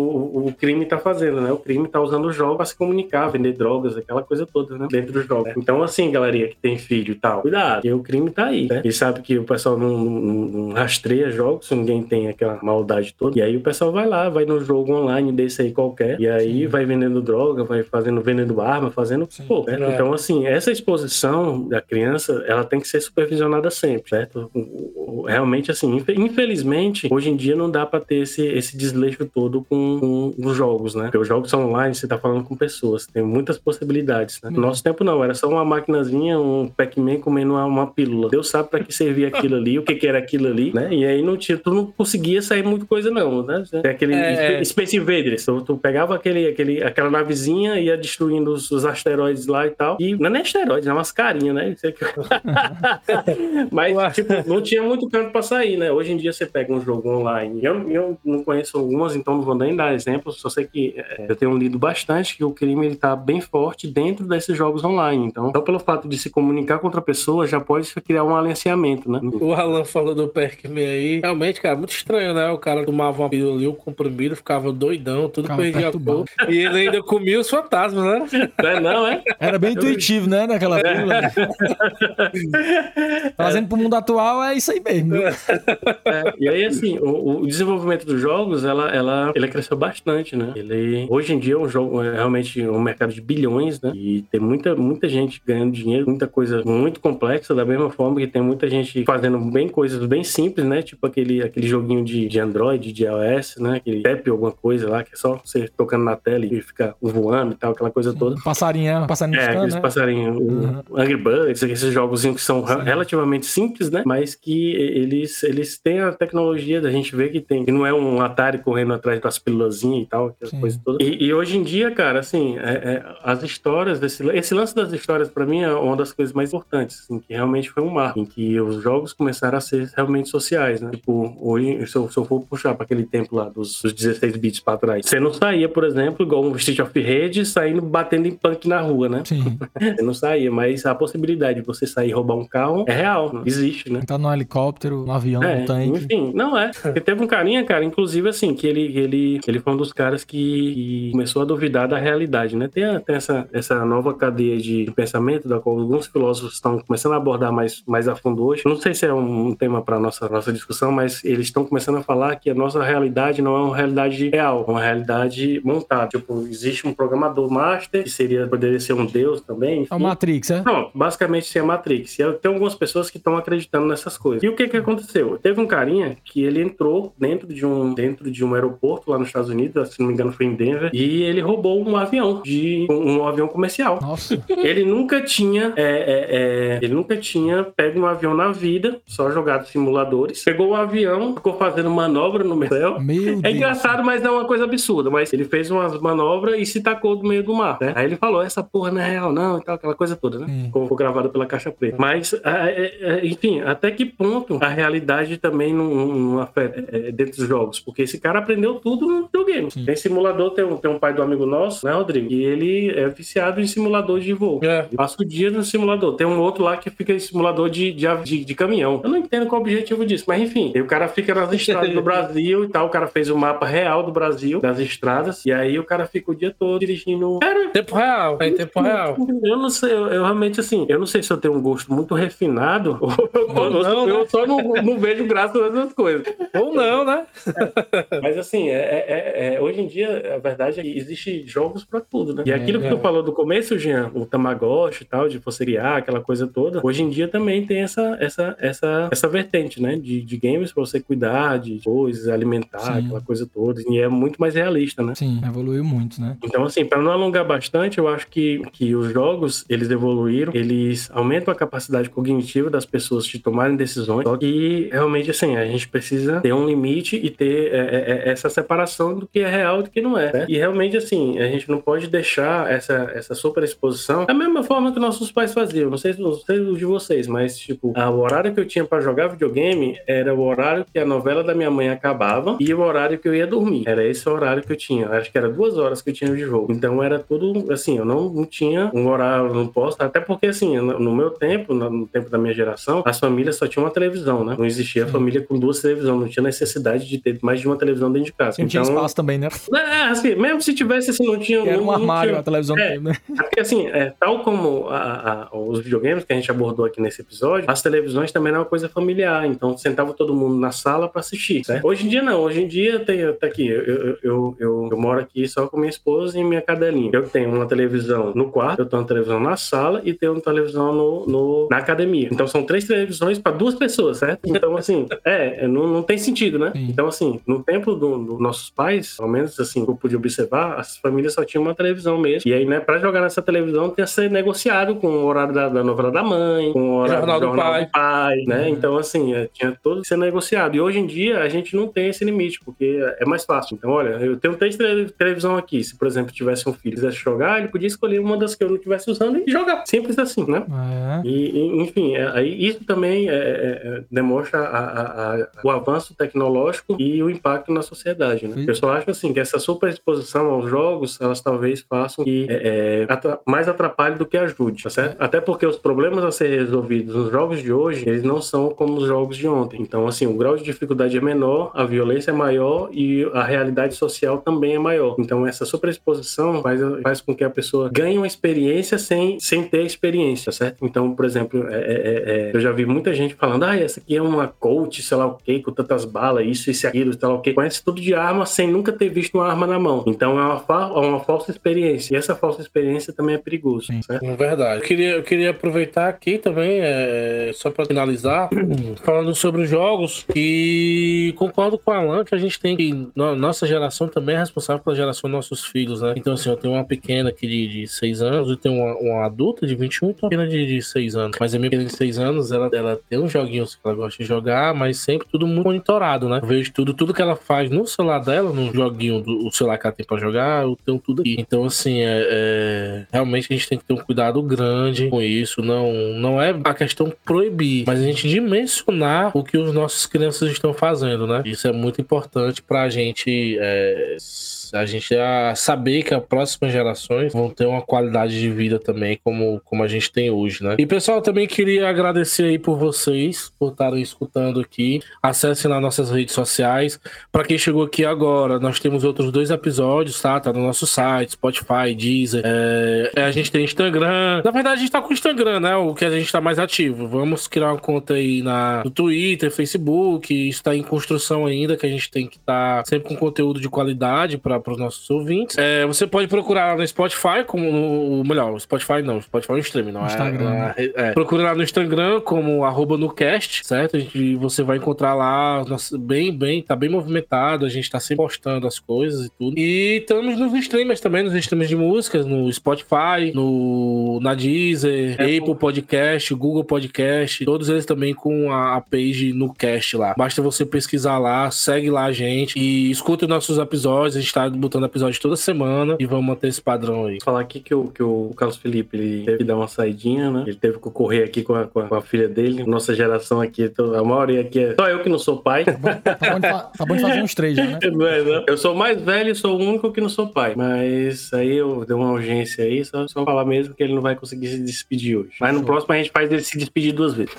o crime está fazendo, né? O crime está usando o jogo para se comunicar, vender drogas, aquela coisa toda, né? Dentro do jogo. Então, assim, galerinha que tem filho e tal, cuidado, o crime tá aí, né? E sabe que o pessoal não, não- não rastreia jogos, ninguém tem aquela maldade toda. E aí o pessoal vai lá, vai no jogo online desse aí qualquer, e aí vai vendendo droga, vai fazendo, vendendo arma, fazendo. Pô, né? É. Então, assim, essa exposição da criança, ela tem que ser supervisionada sempre, certo? Realmente, assim, infe- infelizmente, hoje em dia não dá pra ter esse, esse desleixo todo com, com os jogos, né? Porque os jogos são online, você tá falando com pessoas, tem muitas possibilidades, né? No nosso tempo não, era só uma maquinazinha, um Pac-Man comendo uma, uma pílula. Deus sabe pra que servia aquilo ali, o que que era aquilo ali, né? E aí não tinha, tu não conseguia sair muita coisa não, né? Tem aquele É. Space Invaders, tu, tu pegava aquele, aquele, aquela navezinha, ia destruindo os, os asteroides lá e tal, e não é nem asteroides, é umas carinhas, né? Isso aqui- Mas, tipo, não tinha muito canto pra sair, né? Hoje em dia você pega um jogo online. Eu, eu não conheço algumas, então não vou nem dar exemplos. Só sei que é, eu tenho lido bastante que o crime ele tá bem forte dentro desses jogos online. Então, só pelo fato de se comunicar com outra pessoa, já pode se criar um alianciamento, né? O Alan falou do Pac-Man aí. Realmente, cara, muito estranho, né? O cara tomava uma pílula ali, o comprimido, ficava doidão, tudo Ficava perdia cor. E ele ainda comia os fantasmas, né? Não é, não, é? Era bem intuitivo, né? Naquela pílula. Trazendo pro mundo atual é isso aí mesmo. É, e aí, assim, o, o desenvolvimento dos jogos, ela, ela, ele cresceu bastante, né? Ele, hoje em dia, é um jogo, é realmente um mercado de bilhões, né? E tem muita, muita gente ganhando dinheiro, muita coisa muito complexa, da mesma forma que tem muita gente fazendo bem coisas bem simples, né? Tipo aquele, aquele joguinho de, de Android, de iOS, né? Aquele app, alguma coisa lá, que é só você tocando na tela e fica voando e tal, aquela coisa toda. Passarinho, é, passarinho É, aqueles né? passarinhos, o Angry Birds, esses jogozinhos que são relativamente simples, né? Mas que eles, eles têm a tecnologia da gente ver que tem. Que não é um Atari correndo atrás das pílulazinhas e tal, aquela Sim. coisa toda. E, e hoje em dia, cara, assim, é- é, as histórias, desse, esse lance das histórias, pra mim, é uma das coisas mais importantes, assim, que realmente foi um marco, em que os jogos começaram a ser realmente sociais, né? Tipo, hoje, se eu, se eu for puxar pra aquele tempo lá dos, dos 16 bits pra trás, você não saía, por exemplo, igual um Street of Rage, saindo batendo em punk na rua, né? Sim. Você não saía, mas a possibilidade de você sair e roubar um carro é real, né? existe, né? Tá no helicóptero, no avião, É, tanque. enfim, não é. Porque teve um carinha, cara, inclusive assim, que ele, ele, ele foi um dos caras que, que começou a duvidar da realidade, né? Tem, tem essa, essa nova cadeia de pensamento da qual alguns filósofos estão começando a abordar mais, mais a fundo hoje. Não sei se é um, tema para nossa nossa discussão, mas eles estão começando a falar que a nossa realidade não é uma realidade real, é uma realidade montada. Tipo, existe um programador master que seria poderia ser um deus também. É enfim. o Matrix, é? Não, basicamente sim, é Matrix. E tem algumas pessoas que estão acreditando nessas coisas. E o que que aconteceu? Teve um carinha que ele entrou dentro de um dentro de um aeroporto lá nos Estados Unidos, se não me engano foi em Denver, e ele roubou um avião de um, um avião comercial. Nossa. Ele nunca tinha é, é, é, ele nunca tinha pego um avião na vida, só jogado simuladores. Pegou o avião, ficou fazendo manobra no céu. Meu É Deus. engraçado, mas não é uma coisa absurda. Mas ele fez umas manobras e se tacou do meio do mar, né? Aí ele falou, essa porra não é real, não, e tal, aquela coisa toda, né? Sim. Ficou, ficou gravado pela Caixa Preta. Mas, é, é, é, enfim, até que ponto a realidade também não, não afeta dentro dos jogos? Porque esse cara aprendeu tudo no videogame. Sim. Tem simulador, tem um, tem um pai do amigo nosso, né, Rodrigo? E ele é viciado em simulador de voo. É. Passa o dia no simulador. Tem um outro lá que fica simulador de, de, de, caminhão. Eu não entendo qual é o objetivo disso, mas enfim. O cara fica nas estradas do Brasil e tal. O cara fez o mapa real do Brasil, das estradas. E aí o cara fica o dia todo dirigindo. Cara, Tempo real, é em tempo real. eu não sei, eu, eu realmente assim, eu não sei se eu tenho um gosto muito refinado ou eu, Ou eu- não, eu né? só não, não vejo graça nessas coisas. Ou não, né? Mas assim, é, é- é- hoje em dia, a verdade é que existe jogos pra tudo, né? E aquilo que é. tu falou do começo, Jean, o Tamagotchi e tal, de você criar aquela coisa toda, hoje em dia também tem essa, essa, essa, essa vertente, né? De, de games pra você cuidar de coisas, alimentar, Sim. aquela coisa toda. E é muito mais realista, né? Sim, evoluiu muito, né? Então, assim, para não alongar bastante, eu acho que, que os jogos, eles evoluíram, eles aumentam a capacidade cognitiva das pessoas de tomarem decisões, só que, realmente, assim, a gente precisa ter um limite e ter é, é, é, essa separação do que é real e do que não é. né? E, realmente, assim, a gente não pode deixar essa, essa superexposição da mesma forma que nossos pais faziam. Não sei, se- não sei de vocês, mas, tipo, a- o horário que eu tinha para jogar videogame era o horário que a novela da minha mãe acabava e o horário que eu ia dormir. Era esse o horário que eu tinha. Acho que era duas horas que eu tinha de jogo. Então era tudo assim, eu não, não tinha um horário, não posso. Até porque, assim, no, no meu tempo, no, no tempo da minha geração, as famílias só tinham uma televisão, né? Não existia família com duas televisões, não tinha necessidade de ter mais de uma televisão dentro de casa. Não tinha então, espaço também, né? é, assim, mesmo se tivesse, assim, não tinha. Era não- um não armário tinha- a televisão É. toda, né? é Porque assim, é, tal como a- a- os videogames que a gente abordou aqui nesse episódio, as televisões também eram uma coisa familiar. Então sentava todo mundo na sala pra assistir. certo? Hoje em dia não. Hoje em dia tem tá aqui. Eu, eu, eu, eu- eu moro aqui só com minha esposa e minha cadelinha. Eu tenho uma televisão no quarto, eu tenho uma televisão na sala e tenho uma televisão no, no- na academia. Então são três televisões pra duas pessoas, certo? Então assim, é, não, não tem sentido, né? Sim. Então assim, no tempo dos do nossos pais, pelo menos assim, eu pude observar, as famílias só tinham uma televisão mesmo. E aí, né, pra jogar nessa televisão tinha que ser negociado com o horário da, da novela da mãe, com o horário Jornal do jornal pai. do pai, né? Então, assim, é, tinha tudo que ser negociado. E hoje em dia a gente não tem esse limite, porque é mais fácil. Então, olha, eu tenho três tele- televisão aqui. Se, por exemplo, tivesse um filho e quisesse jogar, ele podia escolher uma das que eu não estivesse usando e jogar. Simples assim, né? É. E, enfim, é, aí isso também é, é, é, demonstra a- a- a- o avanço tecnológico e o impacto na sociedade. Né? Sim. O pessoal acha assim que essa superexposição aos jogos, elas talvez façam que é, é, atra- mais atrapalhe do que ajude, tá certo? Até porque os problemas a resolvidos nos jogos de hoje, eles não são como os jogos de ontem. Então, assim, o grau de dificuldade é menor, a violência é maior e a realidade social também é maior. Então, essa superexposição faz, faz com que a pessoa ganhe uma experiência sem, sem ter experiência, certo? Então, por exemplo, é- é- é- é, eu já vi muita gente falando, ah, essa aqui é uma coach, sei lá o quê, com tantas balas, isso, isso e aquilo, sei lá o quê. Conhece tudo de arma sem nunca ter visto uma arma na mão. Então, é uma, fa- é uma falsa experiência. E essa falsa experiência também é perigoso, Sim. certo? É Verdade. Eu queria, eu queria aproveitar aqui também, é, só para finalizar, falando sobre os jogos, e concordo com o Alan que a gente tem que. no- Nossa geração também é responsável pela geração dos nossos filhos, né? Então, assim, eu tenho uma pequena aqui de, de 6 anos, eu tenho uma, uma adulta de 21 e uma pequena de, de 6 anos. Mas a minha pequena de 6 anos, ela, ela tem uns joguinhos que ela gosta de jogar, mas sempre tudo muito monitorado, né? Eu vejo tudo, tudo que ela faz no celular dela, no joguinho do celular que ela tem pra jogar, eu tenho tudo aqui. Então, assim, é, é- realmente a gente tem que ter um cuidado grande com isso. Não, não é a questão proibir, mas a gente dimensionar o que os nossos crianças estão fazendo, né? Isso é muito importante pra gente. é, a gente já saber que as próximas gerações vão ter uma qualidade de vida também como, como a gente tem hoje, né? E pessoal, também queria agradecer aí por vocês, por estarem escutando aqui. Acessem nas nossas redes sociais. Para quem chegou aqui agora, nós temos outros dois episódios, tá? Tá no nosso site, Spotify, Deezer. É, a gente tem Instagram. Na verdade, a gente tá com o Instagram, né? O que a gente tá mais ativo. Vamos criar uma conta aí na, no Twitter, Facebook. Isso está em construção ainda, que a gente tem que estar tá sempre com conteúdo de qualidade para os nossos ouvintes. É, você pode procurar no Spotify, como no. Melhor, Spotify não, Spotify é um streaming, não Instagram. é. é, é. Procura lá no Instagram como arroba no cast, certo? E você vai encontrar lá, nossa, bem, bem, tá bem movimentado, a gente tá sempre postando as coisas e tudo. E estamos nos streamers também, nos streamers de músicas, no Spotify, no, na Deezer, é Apple Podcast, Google Podcast, todos eles também com a, a page no cast lá. Basta você pesquisar lá, segue lá a gente e escuta os nossos episódios, a gente tá botando episódios toda semana e vamos manter esse padrão aí. Vou falar aqui que o, que o Carlos Felipe ele teve que dar uma saidinha, né? Ele teve que correr aqui com a, com a, com a filha dele. Nossa geração aqui, a maioria aqui é só eu que não sou pai. Tá bom de, fa- tá bom de fazer uns três já, né? É. Eu sou mais velho e sou o único que não sou pai. Mas aí eu dei uma urgência aí, só, só falar mesmo que ele não vai conseguir se despedir hoje. Mas no próximo a gente faz ele se despedir duas vezes.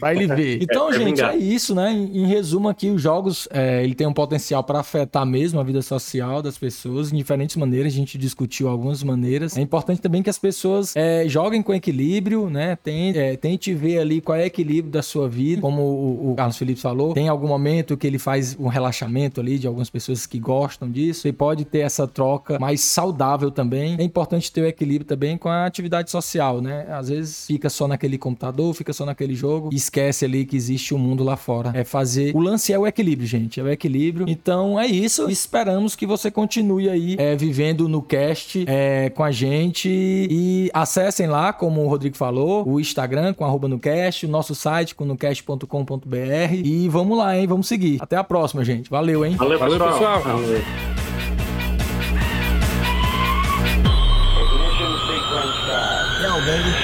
pra ele ver. Então, É, é gente, vingar. é isso, né? Em, em resumo aqui, os jogos, é, ele tem um potencial para afetar mesmo a vida social das pessoas em diferentes maneiras. A gente discutiu algumas maneiras. É importante também que as pessoas é, joguem com equilíbrio, né? Tem, é, tente ver ali qual é o equilíbrio da sua vida. Como o, o Carlos Felipe falou, tem algum momento que ele faz um relaxamento ali de algumas pessoas que gostam disso. E pode ter essa troca mais saudável também. É importante ter o equilíbrio também com a atividade social, né? Às vezes fica só naquele computador, fica só naquele jogo e esquece ali que existe um mundo lá fora. É fazer. O lance é o equilíbrio, gente. É o equilíbrio. Então é isso. Esperamos que você continue aí é, vivendo no cast é, com a gente. E acessem lá, como o Rodrigo falou, o Instagram com arroba no cast, o nosso site com nocast.com.br. E vamos lá, hein? Vamos seguir. Até a próxima, gente. Valeu, hein? Valeu, Valeu, pessoal. pessoal. Tchau, baby.